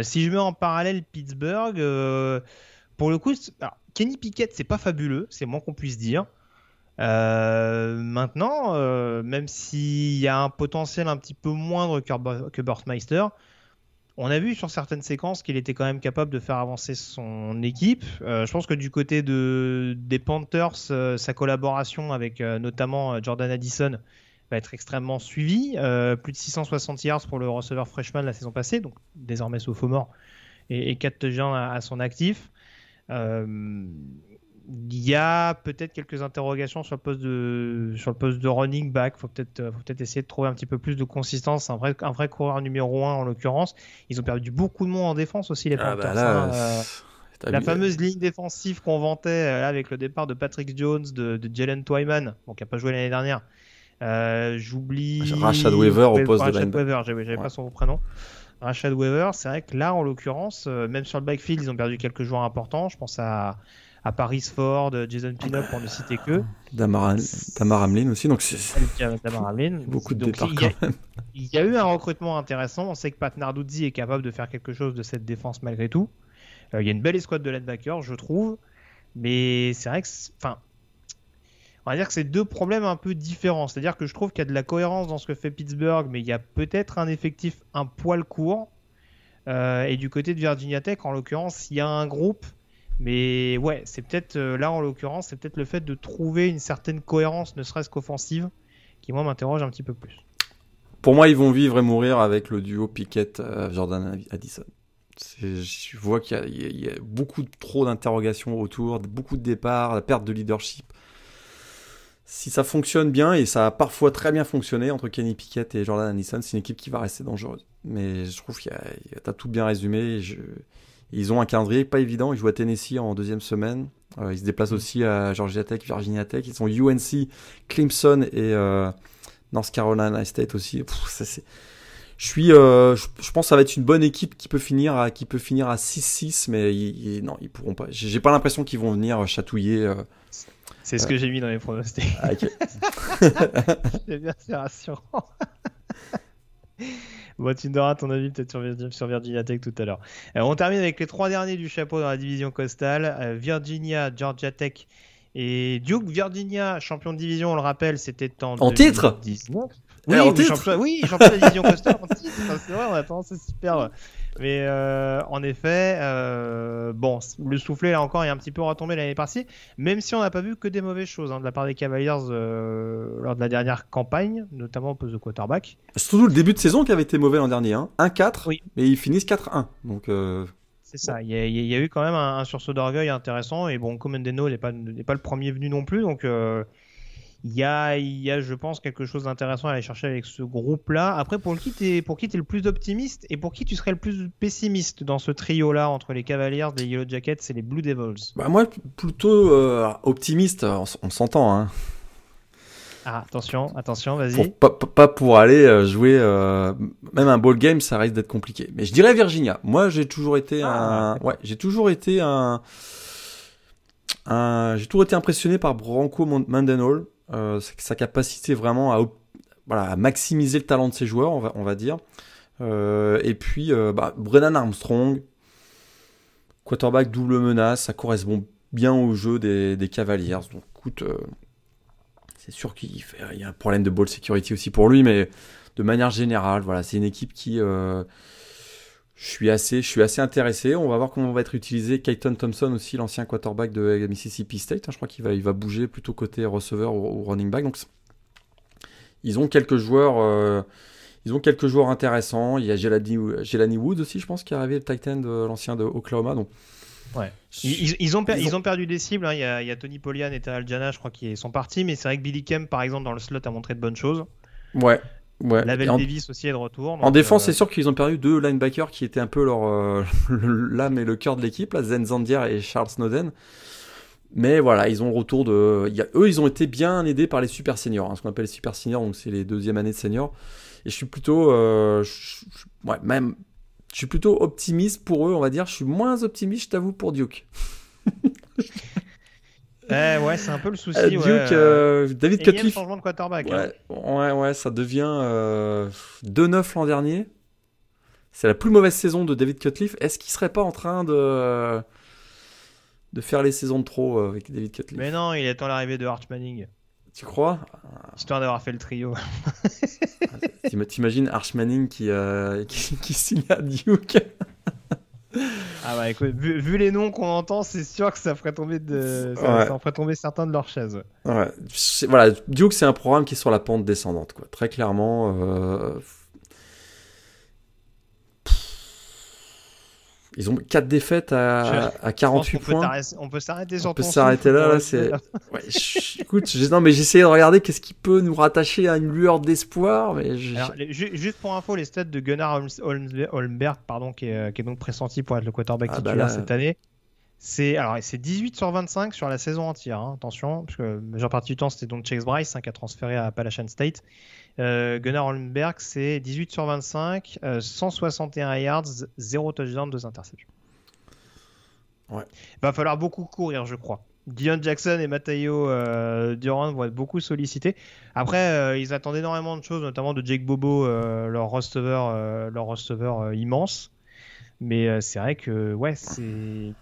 si je mets en parallèle Pittsburgh, pour le coup, alors, Kenny Pickett, c'est pas fabuleux, c'est moins qu'on puisse dire. Euh, maintenant, euh, même s'il y a un potentiel un petit peu moindre que, que on a vu sur certaines séquences qu'il était quand même capable de faire avancer son équipe. Euh, je pense que du côté de, des Panthers, sa collaboration avec notamment Jordan Addison va être extrêmement suivie. plus de 660 yards pour le receveur freshman la saison passée, donc désormais sophomore, et, et 4 touchdowns à, son actif. Euh, il y a peut-être quelques interrogations sur le poste de, sur le poste de running back. Il faut peut-être peut essayer de trouver un petit peu plus de consistance. Un vrai, un vrai coureur numéro 1 en l'occurrence. Ils ont perdu beaucoup de monde en défense aussi, les ah bah Panthers. Hein. Euh, la fameuse ligne défensive qu'on vantait euh, avec le départ de Patrick Jones, de, de Jalen Twyman, bon, qui n'a pas joué l'année dernière. J'oublie. Rashad Weaver au poste de Rashad Weaver, j'avais pas son prénom. Rashad Weaver, c'est vrai que là, en l'occurrence, euh, même sur le backfield, ils ont perdu quelques joueurs importants. Je pense à, à Paris Ford, Jason Pinnock pour ne citer que. Damar, Hamlin aussi, donc c'est. Damar Hamlin. Beaucoup de départs quand même. Il y a eu un recrutement intéressant. On sait que Pat Narduzzi est capable de faire quelque chose de cette défense malgré tout. Euh, il y a une belle escouade de linebackers, je trouve. Mais c'est vrai que. Enfin, on va dire que c'est deux problèmes un peu différents. C'est-à-dire que je trouve qu'il y a de la cohérence dans ce que fait Pittsburgh, mais il y a peut-être un effectif un poil court. Euh, et du côté de Virginia Tech, en l'occurrence, il y a un groupe. Mais ouais, c'est peut-être euh, là en l'occurrence, c'est peut-être le fait de trouver une certaine cohérence, ne serait-ce qu'offensive, qui moi m'interroge un petit peu plus. Pour moi, ils vont vivre et mourir avec le duo Pickett-Jordan Addison. Je vois qu'il y, y, a beaucoup trop d'interrogations autour, beaucoup de départs, la perte de leadership si ça fonctionne bien, et ça a parfois très bien fonctionné entre Kenny Pickett et Jordan Addison, c'est une équipe qui va rester dangereuse. Mais je trouve que tu as tout bien résumé. Ils ont un calendrier pas évident. Ils jouent à Tennessee en deuxième semaine. Euh, ils se déplacent aussi à Georgia Tech, Virginia Tech. Ils sont UNC, Clemson et euh, North Carolina State aussi. je suis, euh, je, pense que ça va être une bonne équipe qui peut finir à, qui peut finir à 6-6, mais ils, non, ils pourront pas. J'ai pas l'impression qu'ils vont venir chatouiller c'est ce que j'ai mis dans les pronostics. Ah, c'est bien, c'est rassurant. bon, tu ton avis peut-être sur, sur, Virginia Tech tout à l'heure. Euh, on termine avec les trois derniers du chapeau dans la division costale. Euh, Virginia, Georgia Tech et Duke. Virginia, champion de division, on le rappelle, c'était en, en titre Oui, en oui, titre champion, oui, champion de la division coaster en titre, c'est vrai, on attend, c'est super. Mais euh, en effet, euh, bon, le soufflet là encore est un petit peu retombé l'année passée, même si on n'a pas vu que des mauvaises choses hein, de la part des Cavaliers euh, lors de la dernière campagne, notamment au poste de quarterback. Surtout le début de saison qui avait été mauvais l'an dernier. Hein. 1-4, Oui. mais ils finissent 4-1. Donc, euh, C'est ça, il y, a, il y a eu quand même un, un sursaut d'orgueil intéressant, et bon, Comendeno n'est pas, pas le premier venu non plus, donc il y, a, y a, je pense, quelque chose d'intéressant à aller chercher avec ce groupe-là. Après, pour, qui t'es, pour qui tu es le plus optimiste, et pour qui tu serais le plus pessimiste dans ce trio-là, entre les Cavaliers, les Yellow Jackets et les Blue Devils? Bah, moi, plutôt euh, optimiste, on, s'entend. Hein. Ah, attention, attention, vas-y. Pas, pour aller euh, jouer, euh, même un ball game, ça risque d'être compliqué. Mais je dirais Virginia. Moi, j'ai toujours été Ah, un, ouais, j'ai toujours été un, un- j'ai toujours été impressionné par Branco Mendenhall, euh, sa- capacité vraiment à, voilà, à maximiser le talent de ses joueurs, on va, on va dire. Euh, et puis, euh, bah, Brennan Armstrong, quarterback double menace, ça correspond bien au jeu des, des Cavaliers. Donc, écoute, c'est sûr qu'il y a un problème de ball security aussi pour lui, mais de manière générale, voilà, c'est une équipe qui, je suis assez, je suis assez intéressé. On va voir comment va être utilisé Kayton Thompson aussi, l'ancien quarterback de Mississippi State. hein. je crois qu'il va, il va bouger plutôt côté receveur ou, ou running back. Donc, ils ont quelques joueurs. euh, ils ont quelques joueurs intéressants. Il y a Jelani, Jelani Wood aussi, je pense, qui est arrivé, le Titan de l'ancien de Oklahoma. Donc, Ouais. Ils, ont per- Ils ils ont- ont perdu des cibles. hein. Il, y a, il y a Tony Polian et Terrell Jana, je crois, qui sont partis. Mais c'est vrai que Billy Kemp, par exemple, dans le slot, a montré de bonnes choses. ouais, ouais. Et en, Davis aussi est de retour. en défense, euh, c'est sûr qu'ils ont perdu deux linebackers qui étaient un peu leur euh, l'âme et le cœur de l'équipe, là, Zen Zandier et Charles Snowden. Mais voilà, ils ont retour de. il y a- eux, ils ont été bien aidés par les super seniors, hein, ce qu'on appelle les super seniors, donc c'est les deuxièmes années de seniors. Et je suis plutôt. euh, je- ouais, même. Je suis plutôt optimiste pour eux, on va dire. Je suis moins optimiste, je t'avoue, pour Duke. eh, ouais, c'est un peu le souci. Euh, Duke, euh, euh, David Cutcliffe. changement de quarterback. hein. Ouais, ouais, ouais, ça devient euh, 2-9 l'an dernier. C'est la plus mauvaise saison de David Cutcliffe. Est-ce qu'il serait pas en train de de faire les saisons de trop avec David Cutcliffe Mais non, il attend l'arrivée de Arch Manning, Tu crois? Histoire d'avoir fait le trio. T'im- T'imagines Arch Manning qui, euh, qui, qui signe à Duke? Ah bah écoute, vu, vu les noms qu'on entend, c'est sûr que ça ferait tomber de, ça, Ouais. ça en ferait tomber certains de leurs chaises. Ouais, voilà, Duke c'est un programme qui est sur la pente descendante, quoi. Très clairement. euh, Ils ont 4 défaites à, à Je pense 48 qu'on peut points. On peut s'arrêter sur On peut s'arrêter là, là, rester c'est- Ouais, écoute, j'ai- non mais j'essayais de regarder qu'est-ce qui peut nous rattacher à une lueur d'espoir, mais Alors, juste pour info, les stats de Gunnar Holm- Holm- Holmberg, pardon, qui est, qui est donc pressenti pour être le quarterback Ah, bah titulaire là, cette année, c'est alors c'est 18 sur 25 sur la saison entière. hein, attention, parce que la majeure partie du temps c'était donc Chase Bryce hein, qui a transféré à Appalachian State. Euh, Gunnar Holmberg, c'est 18 sur 25, euh, 161 yards, 0 touchdown, 2 interceptions. Ouais. Va falloir beaucoup courir, je crois. Dion Jackson et Matteo euh, Durant vont être beaucoup sollicités. Après, euh, ils attendent énormément de choses, notamment de Jake Bobo, euh, leur receveur, euh, leur receveur euh, immense. Mais euh, c'est vrai que ouais, c'est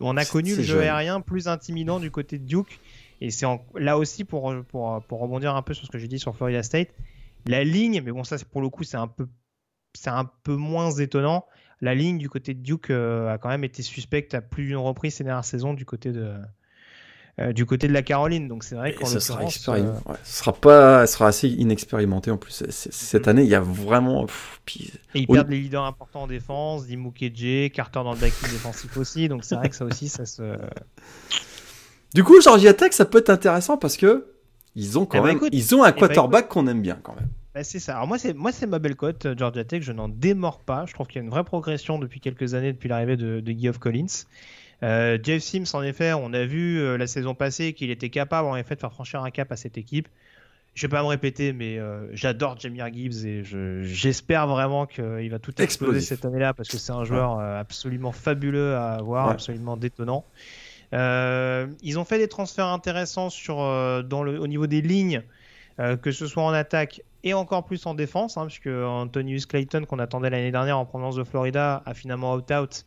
on a connu le jeu jeune. aérien plus intimidant du côté de Duke. Et c'est en- là aussi pour, pour, pour rebondir un peu sur ce que j'ai dit sur Florida State. La ligne, mais bon, ça pour le coup, c'est un peu, c'est un peu moins étonnant. La ligne du côté de Duke euh, a quand même été suspecte à plus d'une reprise ces dernières saisons du côté de, euh, du côté de la Caroline. Donc c'est vrai Et qu'en ça sera, euh, ouais, sera pas, sera assez inexpérimenté en plus. Cette année, il y a vraiment. pff, puis- Et ils perdent les leaders importants en défense, Dimu Keje, Carter dans le backfield défensif aussi. Donc c'est vrai que ça aussi, ça se. Du coup, Georgia Tech, ça peut être intéressant parce que ils ont quand Eh ben, même, écoute, ils ont un eh ben, quarterback qu'on aime bien quand même. Bah, c'est ça. Alors moi, c'est moi, c'est ma belle cote, euh, Georgia Tech. Je n'en démords pas. Je trouve qu'il y a une vraie progression depuis quelques années, depuis l'arrivée de, de Geoff Collins. Euh, Jeff Sims, en effet, on a vu euh, la saison passée qu'il était capable, en effet, de faire franchir un cap à cette équipe. Je vais pas me répéter, mais euh, j'adore Jamir Gibbs et je- j'espère vraiment qu'il va tout exploser Explosif. cette année-là parce que c'est un joueur absolument fabuleux à avoir, Ouais. absolument détonnant. Euh, ils ont fait des transferts intéressants euh, dans le, au niveau des lignes, euh, que ce soit en attaque et encore plus en défense, hein, puisque Antonius Clayton, qu'on attendait l'année dernière en provenance de Florida, a finalement out-out.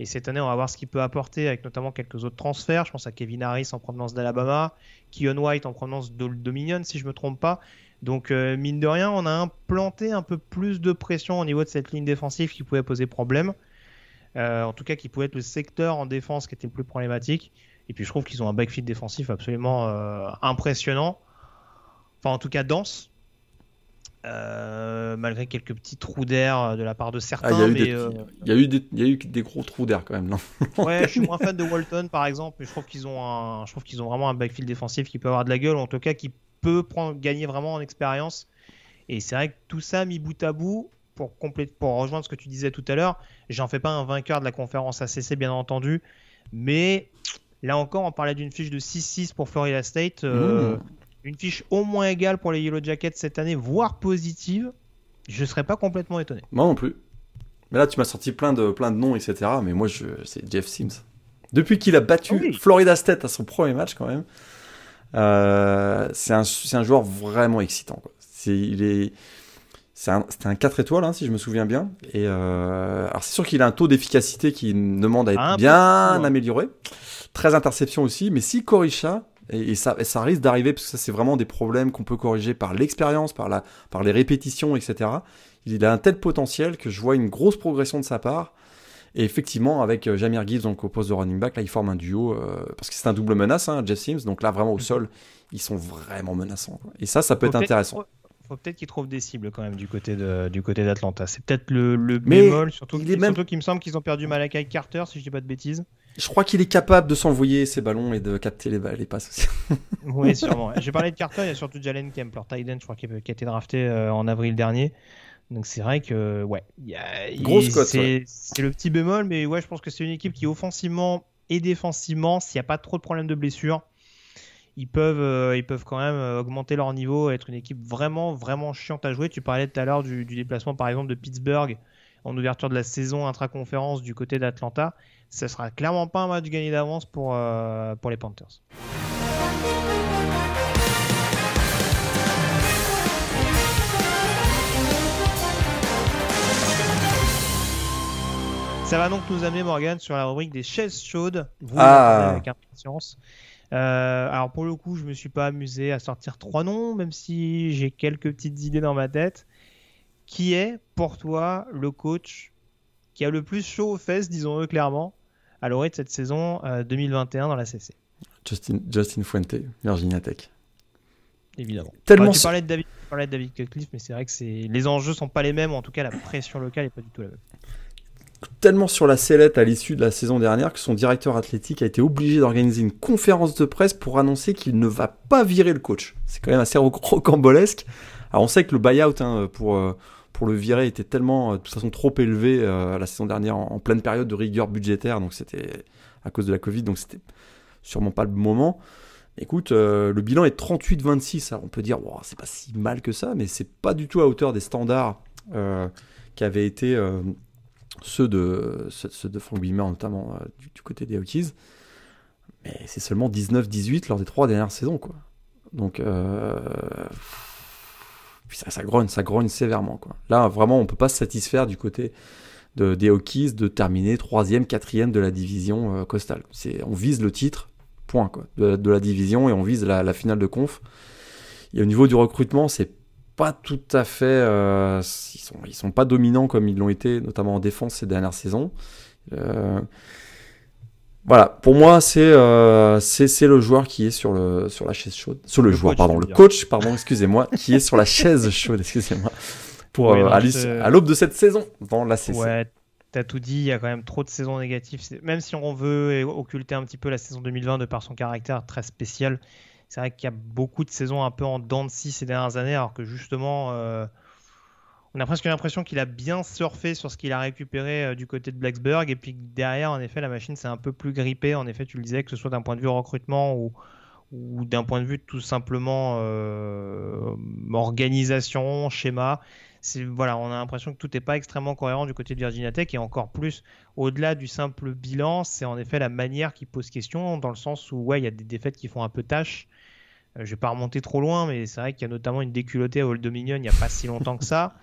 Et cette année, on va voir ce qu'il peut apporter avec notamment quelques autres transferts. Je pense à Kevin Harris en provenance d'Alabama, Keon White en provenance d'Old Dominion, si je me trompe pas. Donc, mine de rien, on a implanté un peu plus de pression au niveau de cette ligne défensive qui pouvait poser problème. Euh, en tout cas, qui pouvait être le secteur en défense qui était le plus problématique. Et puis, je trouve qu'ils ont un backfield défensif absolument euh, impressionnant. Enfin, en tout cas, dense. malgré quelques petits trous d'air de la part de certains. Ah, il, y a eu des gros trous d'air quand même, non? Ouais, je suis moins fan de Walton par exemple, mais je trouve qu'ils ont, un, je trouve qu'ils ont vraiment un backfield défensif qui peut avoir de la gueule, ou en tout cas qui peut prendre, gagner vraiment en expérience. Et c'est vrai que tout ça mis bout à bout, pour, compléter, pour rejoindre ce que tu disais tout à l'heure, j'en fais pas un vainqueur de la conférence ACC, bien entendu. Mais là encore, on parlait d'une fiche de 6-6 pour Florida State. Euh, mmh. Une fiche au moins égale pour les Yellow Jackets cette année, voire positive. Je serais pas complètement étonné. Moi non plus. Mais là, tu m'as sorti plein de, plein de noms, etc. Mais moi, je, c'est Jeff Sims. Depuis qu'il a battu ah Florida State à son premier match, quand même, euh, c'est un, un, joueur vraiment excitant. C'est, il est, c'est un, un, 4 étoiles, hein, si je me souviens bien. Et euh, alors c'est sûr qu'il a un taux d'efficacité qui demande à être bien amélioré. 13 interceptions aussi, mais si corrige ça, et, ça, ça risque d'arriver, parce que ça c'est vraiment des problèmes qu'on peut corriger par l'expérience, par, la, par les répétitions, etc. Il a un tel potentiel que je vois une grosse progression de sa part. Et effectivement, avec euh, Jamir Gibbs donc, au poste de running back, là, ils forment un duo, euh, parce que c'est un double menace, hein, Jeff Sims, donc là, vraiment au sol, ils sont vraiment menaçants. Et ça, ça peut être intéressant. Faut peut-être qu'ils trouvent des cibles quand même du côté de, du côté d'Atlanta. C'est peut-être le, le bémol, surtout, il est même... qu'il me semble qu'ils ont perdu Malakai Carter, si je dis pas de bêtises. Je crois qu'il est capable de s'envoyer ses ballons et de capter les, les passes aussi. oui, sûrement. J'ai parlé de Carter, il y a surtout Jalen Kemp, leur tight je crois, qui a, été drafté euh, en avril dernier. Donc c'est vrai que ouais. C'est le petit bémol, mais ouais, je pense que c'est une équipe qui offensivement et défensivement, s'il n'y a pas trop de problèmes de blessure, ils peuvent, euh, ils peuvent quand même euh, augmenter leur niveau, être une équipe vraiment, vraiment chiante à jouer. Tu parlais tout à l'heure du, déplacement par exemple de Pittsburgh en ouverture de la saison intra-conférence du côté d'Atlanta. Ce sera clairement pas un match gagné d'avance pour, euh, pour les Panthers. Ça va donc nous amener, Morgan, sur la rubrique des chaises chaudes. Vous ah. avec impatience. Euh, alors pour le coup, je me suis pas amusé à sortir trois noms, même si j'ai quelques petites idées dans ma tête. Qui est pour toi le coach qui a le plus chaud aux fesses, disons-le clairement, à l'orée de cette saison 2021 euh, dans la CC Justin, Justin Fuente, Virginia Tech. Évidemment. Tellement tu, parlais de David, tu parlais de David Cutcliffe, mais c'est vrai que les enjeux sont pas les mêmes, en tout cas la pression locale est pas du tout la même tellement sur la sellette à l'issue de la saison dernière que son directeur athlétique a été obligé d'organiser une conférence de presse pour annoncer qu'il ne va pas virer le coach. C'est quand même assez rocambolesque. Alors on sait que le buyout hein, pour, euh, pour le virer était tellement, euh, de toute façon, trop élevé euh, la saison dernière en, pleine période de rigueur budgétaire, donc c'était à cause de la Covid, donc c'était sûrement pas le moment. Écoute, le bilan est 38-26. Alors on peut dire, c'est pas si mal que ça, mais c'est pas du tout à hauteur des standards qui avaient été ceux de, ceux de Frank Wimmer, notamment euh, du, côté des Hokies. Mais c'est seulement 19-18 lors des trois dernières saisons. Quoi. Donc, euh, ça, grogne, ça grogne sévèrement. Quoi. Là, vraiment, on peut pas se satisfaire du côté de, des Hokies de terminer troisième, quatrième de la division euh, costale. C'est, on vise le titre, point, quoi, de, la division et on vise la, la finale de conf. Et au niveau du recrutement, c'est pas tout à fait. Euh, ils, sont, ils sont pas dominants comme ils l'ont été, notamment en défense ces dernières saisons. Euh, voilà, pour moi, c'est euh, c'est le joueur qui est sur le sur la chaise chaude, sur le, joueur, pardon, le coach, pardon, excusez-moi, qui est sur la chaise chaude, excusez-moi, pour à l'aube de cette saison dans la CC. Ouais, t'as tout dit, il y a quand même trop de saisons négatives. Même si on veut occulter un petit peu la saison 2020 de par son caractère très spécial, c'est vrai qu'il y a beaucoup de saisons un peu en dents de scie ces dernières années, alors que justement, euh, on a presque l'impression qu'il a bien surfé sur ce qu'il a récupéré euh, du côté de Blacksburg, et puis derrière, en effet, la machine s'est un peu plus grippée. En effet, tu le disais, que ce soit d'un point de vue recrutement ou, d'un point de vue tout simplement euh, organisation, schéma. Voilà, on a l'impression que tout n'est pas extrêmement cohérent du côté de Virginia Tech et encore plus au-delà du simple bilan, c'est en effet la manière qui pose question dans le sens où ouais, il y a des défaites qui font un peu tâche je vais pas remonter trop loin, mais c'est vrai qu'il y a notamment une déculottée à Old Dominion il n'y a pas si longtemps que ça.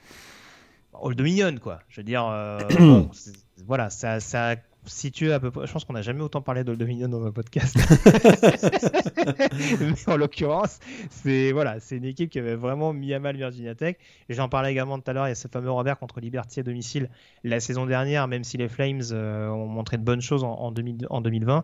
Old Dominion, quoi. Je veux dire, euh, voilà, ça, ça, situer à peu près. Je pense qu'on n'a jamais autant parlé d'Old Dominion dans un podcast. Mais en l'occurrence, c'est voilà, c'est une équipe qui avait vraiment mis à mal Virginia Tech. J'en parlais également tout à l'heure. Il y a ce fameux revers contre Liberty à domicile la saison dernière, même si les Flames euh, ont montré de bonnes choses en, en, 2000, en 2020.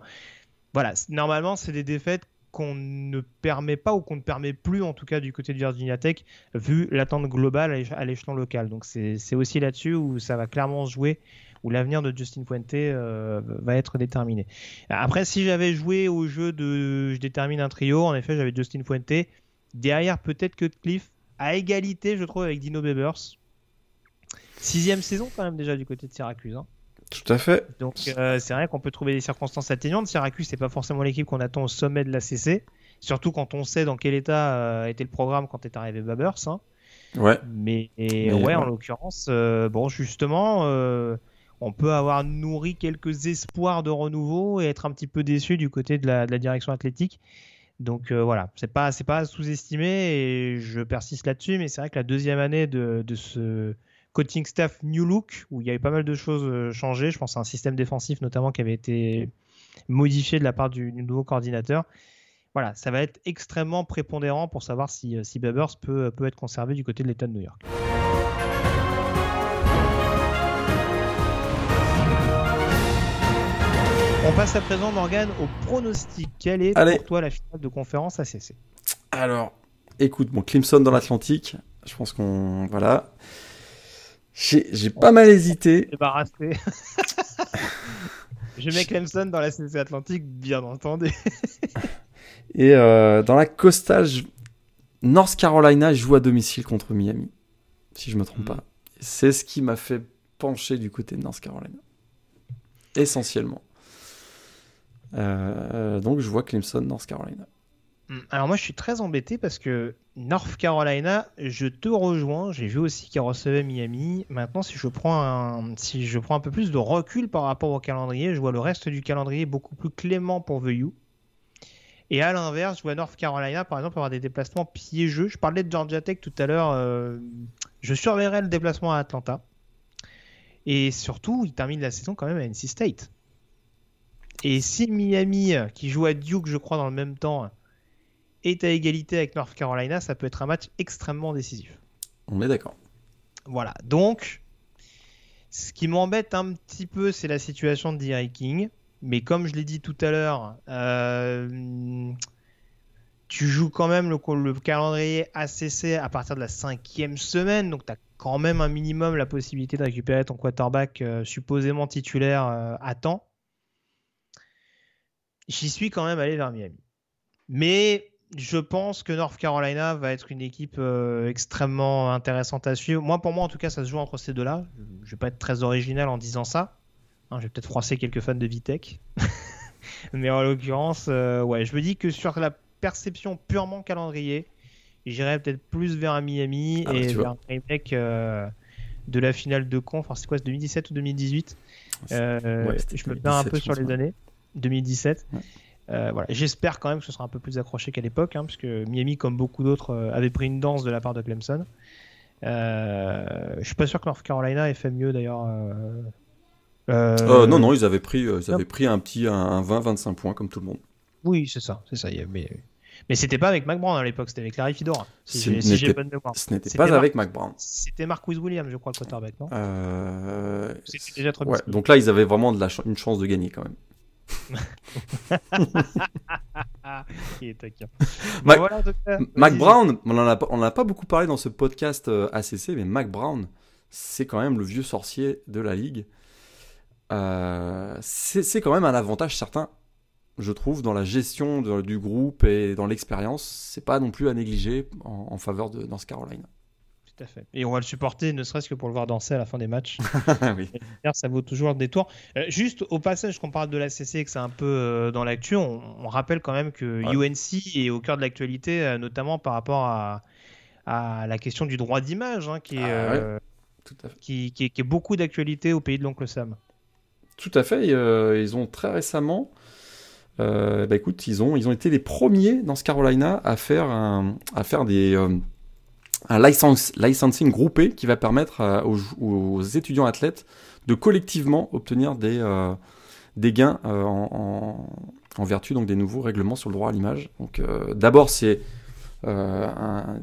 Voilà, normalement, c'est des défaites qu'on ne permet pas ou qu'on ne permet plus en tout cas du côté de Virginia Tech vu l'attente globale à l'échelon local. Donc c'est aussi là-dessus où ça va clairement se jouer où l'avenir de Justin Fuente euh, va être déterminé. Après, si j'avais joué au jeu de je détermine un trio, en effet, j'avais Justin Fuente. Derrière, peut-être que Cliff, à égalité, je trouve, avec Dino Bebers. Sixième saison, quand même, déjà du côté de Syracuse. Hein. Tout à fait. Donc, euh, c'est vrai qu'on peut trouver des circonstances atteignantes. Syracuse, c'est pas forcément l'équipe qu'on attend au sommet de la CC. Surtout quand on sait dans quel état euh, était le programme quand est arrivé Babers. Hein. Ouais. Mais, ouais, en l'occurrence, bon, justement, on peut avoir nourri quelques espoirs de renouveau et être un petit peu déçu du côté de la, direction athlétique. Donc euh, voilà, c'est pas c'est pas à sous-estimer et je persiste là-dessus, mais c'est vrai que la deuxième année de, ce coaching staff New Look, où il y avait pas mal de choses euh, changées, je pense à un système défensif notamment qui avait été modifié de la part du, nouveau coordinateur. Voilà, ça va être extrêmement prépondérant pour savoir si, si Babers peut, peut être conservé du côté de l'État de New York. On passe à présent, Morgan, au pronostic. Quelle est pour toi la finale de conférence ACC Alors, écoute, bon, Clemson dans l'Atlantique, je pense qu'on. Voilà. J'ai pas mal hésité. Débarrassé. je mets Clemson dans la CC Atlantique, bien entendu. Et euh, dans la costage, North Carolina joue à domicile contre Miami, si je me trompe hmm. pas. C'est ce qui m'a fait pencher du côté de North Carolina. Essentiellement. Euh, donc je vois Clemson, North Carolina. Hmm. Alors moi je suis très embêté parce que North Carolina, je te rejoins. J'ai vu aussi qu'ils recevaient Miami. Maintenant, si je prends un, si je prends un peu plus de recul par rapport au calendrier, je vois le reste du calendrier beaucoup plus clément pour The U. Et à l'inverse, je vois North Carolina, par exemple, avoir des déplacements piégeux. Je parlais de Georgia Tech tout à l'heure. Euh, je surveillerai le déplacement à Atlanta. Et surtout, il termine la saison quand même à NC State. Et si Miami, qui joue à Duke, je crois, dans le même temps, est à égalité avec North Carolina, ça peut être un match extrêmement décisif. On est d'accord. Voilà. Donc, ce qui m'embête un petit peu, c'est la situation de D.I. King. Mais comme je l'ai dit tout à l'heure, euh, tu joues quand même le, le, calendrier ACC à partir de la cinquième semaine. Donc, tu as quand même un minimum la possibilité de récupérer ton quarterback euh, supposément titulaire euh, à temps j'y suis quand même allé vers Miami. Mais je pense que North Carolina va être une équipe euh, extrêmement intéressante à suivre. Moi, pour moi, en tout cas, ça se joue entre ces deux-là. Je vais pas être très original en disant ça. Hein, je vais peut-être froisser quelques fans de Vitek. Mais en l'occurrence, euh, ouais, je me dis que sur la perception purement calendrier, j'irais peut-être plus vers un Miami ah, et vers un remake euh, de la finale de con. Enfin, c'est quoi, 2017 ou 2018 Je me perds un peu sur les années. 2017. Euh, voilà. J'espère quand même que ce sera un peu plus accroché qu'à l'époque, hein, parce que Miami, comme beaucoup d'autres, euh, avait pris une danse de la part de Clemson. Euh, je suis pas sûr que North Carolina ait fait mieux d'ailleurs. Euh, non, non, ils avaient pris, ils avaient pris un petit un, 20-25 points comme tout le monde. Oui, c'est ça, c'est ça. Mais, mais c'était pas avec McBrown à l'époque, c'était avec Larry Fedora. Si j'ai bonne mémoire. Ce n'était pas avec McBrown. C'était Marquis Williams, je crois, le quarterback, non? C'était déjà trop ouais, Donc là, ils avaient vraiment de la une chance de gagner quand même. Il est taquin. Mac, Brown, on n'en a, pas, a pas beaucoup parlé dans ce podcast euh, ACC, mais Mac Brown, c'est quand même le vieux sorcier de la ligue. Euh, c'est quand même un avantage certain, je trouve, dans la gestion du groupe et dans l'expérience. C'est pas non plus à négliger en, en faveur de North Carolina. Et on va le supporter, ne serait-ce que pour le voir danser à la fin des matchs. oui. Ça vaut toujours des tours. Euh, juste au passage qu'on parle de la CC et que c'est un peu euh, dans l'actu, on, rappelle quand même que UNC est au cœur de l'actualité, euh, notamment par rapport à, à, la question du droit d'image, hein, qui, ah qui, qui, est beaucoup d'actualité au pays de l'oncle Sam. Tout à fait. ils ont très récemment. bah écoute, ils ont, ils ont été les premiers dans ce Carolina à faire, un, à faire des, un license, licensing groupé qui va permettre euh, aux, étudiants athlètes de collectivement obtenir des, euh, gains en, vertu donc des nouveaux règlements sur le droit à l'image. Donc d'abord c'est un,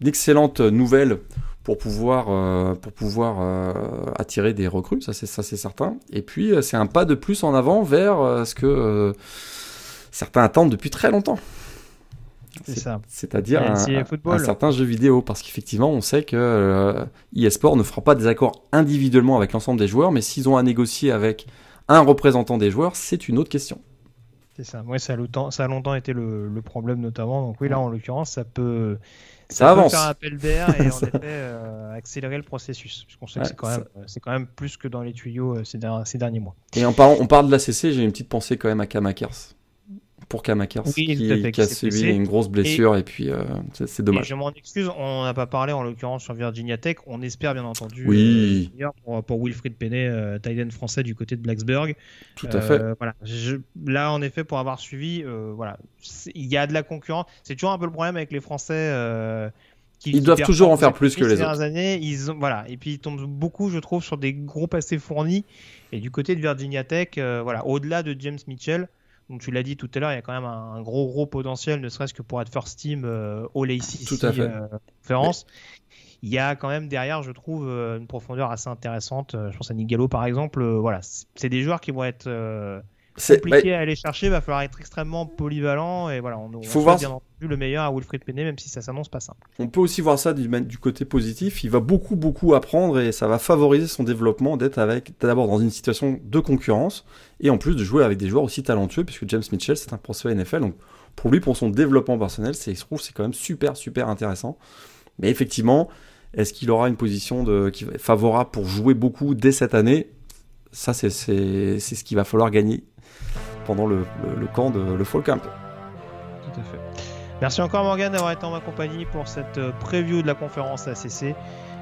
une excellente nouvelle pour pouvoir, pour pouvoir attirer des recrues, ça c'est certain. Et puis c'est un pas de plus en avant vers ce que certains attendent depuis très longtemps. C'est ça. C'est-à-dire un, certain jeu vidéo, parce qu'effectivement, on sait que euh, eSport ne fera pas des accords individuellement avec l'ensemble des joueurs, mais s'ils ont à négocier avec un représentant des joueurs, c'est une autre question. C'est ça. Ouais, ça a longtemps, ça a longtemps été le, problème notamment. Donc oui, là, en l'occurrence, ça peut. Ça, avance. faire appel d'air et en effet euh, accélérer le processus. Parce qu'on sait que c'est quand, même, quand même plus que dans les tuyaux euh, ces, derniers, ces derniers mois. Et en parlant, on parle de la CC, j'ai une petite pensée quand même à Kamakers pour Kamakers qui, a subi une grosse blessure et, puis euh, c'est dommage. je m'en excuse, on n'a pas parlé en l'occurrence sur Virginia Tech. On espère bien entendu oui. Euh, pour, Wilfried Penney, euh, français du côté de Blacksburg. Tout à fait. Euh, voilà. là, en effet, pour avoir suivi, voilà, il y a de la concurrence. C'est toujours un peu le problème avec les Français. Qui, ils doivent toujours en faire plus que les autres. Années, ils ont, voilà, et puis ils tombent beaucoup, je trouve, sur des groupes assez fournis. Et du côté de Virginia Tech, voilà, au-delà de James Mitchell, donc tu l'as dit tout à l'heure, il y a quand même un, gros gros potentiel, ne serait-ce que pour être first team euh, All ACC tout à fait. Euh, conférence. Il y a quand même derrière, je trouve, euh, une profondeur assez intéressante. Je pense à Nigalo par exemple. voilà, c'est des joueurs qui vont être compliqués à aller chercher. Il va falloir être extrêmement polyvalent et voilà, on, on faut voir bien entendu le meilleur à Wilfried Penney, même si ça s'annonce pas simple. On peut aussi voir ça du, du, côté positif. Il va beaucoup beaucoup apprendre et ça va favoriser son développement d'être avec d'abord dans une situation de concurrence et en plus de jouer avec des joueurs aussi talentueux, puisque James Mitchell, c'est un prospect NFL. Donc pour lui, pour son développement personnel, c'est, je trouve c'est quand même super, super intéressant. Mais effectivement, est-ce qu'il aura une position de, qui favorable pour jouer beaucoup dès cette année? Ça, c'est, c'est, c'est ce qu'il va falloir gagner pendant le, le, camp de le Fall Camp. Tout à fait. Merci encore Morgan d'avoir été en ma compagnie pour cette euh, preview de la conférence ACC.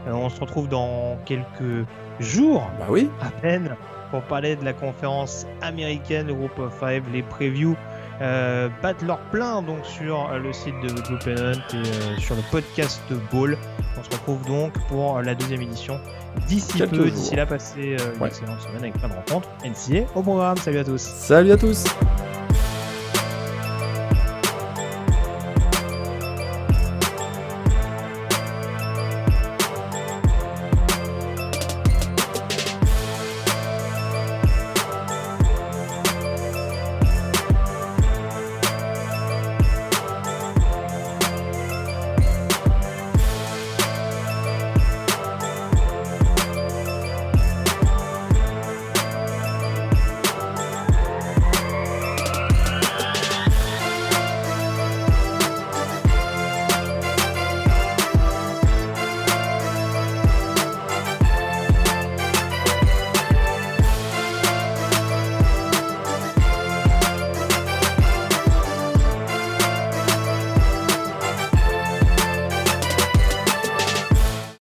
Euh, on se retrouve dans quelques jours, bah oui. à peine, pour parler de la conférence américaine, le groupe of five, les previews euh, battent leur plein donc sur le site de Blue Pennant et euh, sur le podcast Ball. On se retrouve donc pour la deuxième édition d'ici peu. D'ici là, passez euh, une excellente semaine avec plein de rencontres. NCA au programme. Salut à tous. Salut à tous.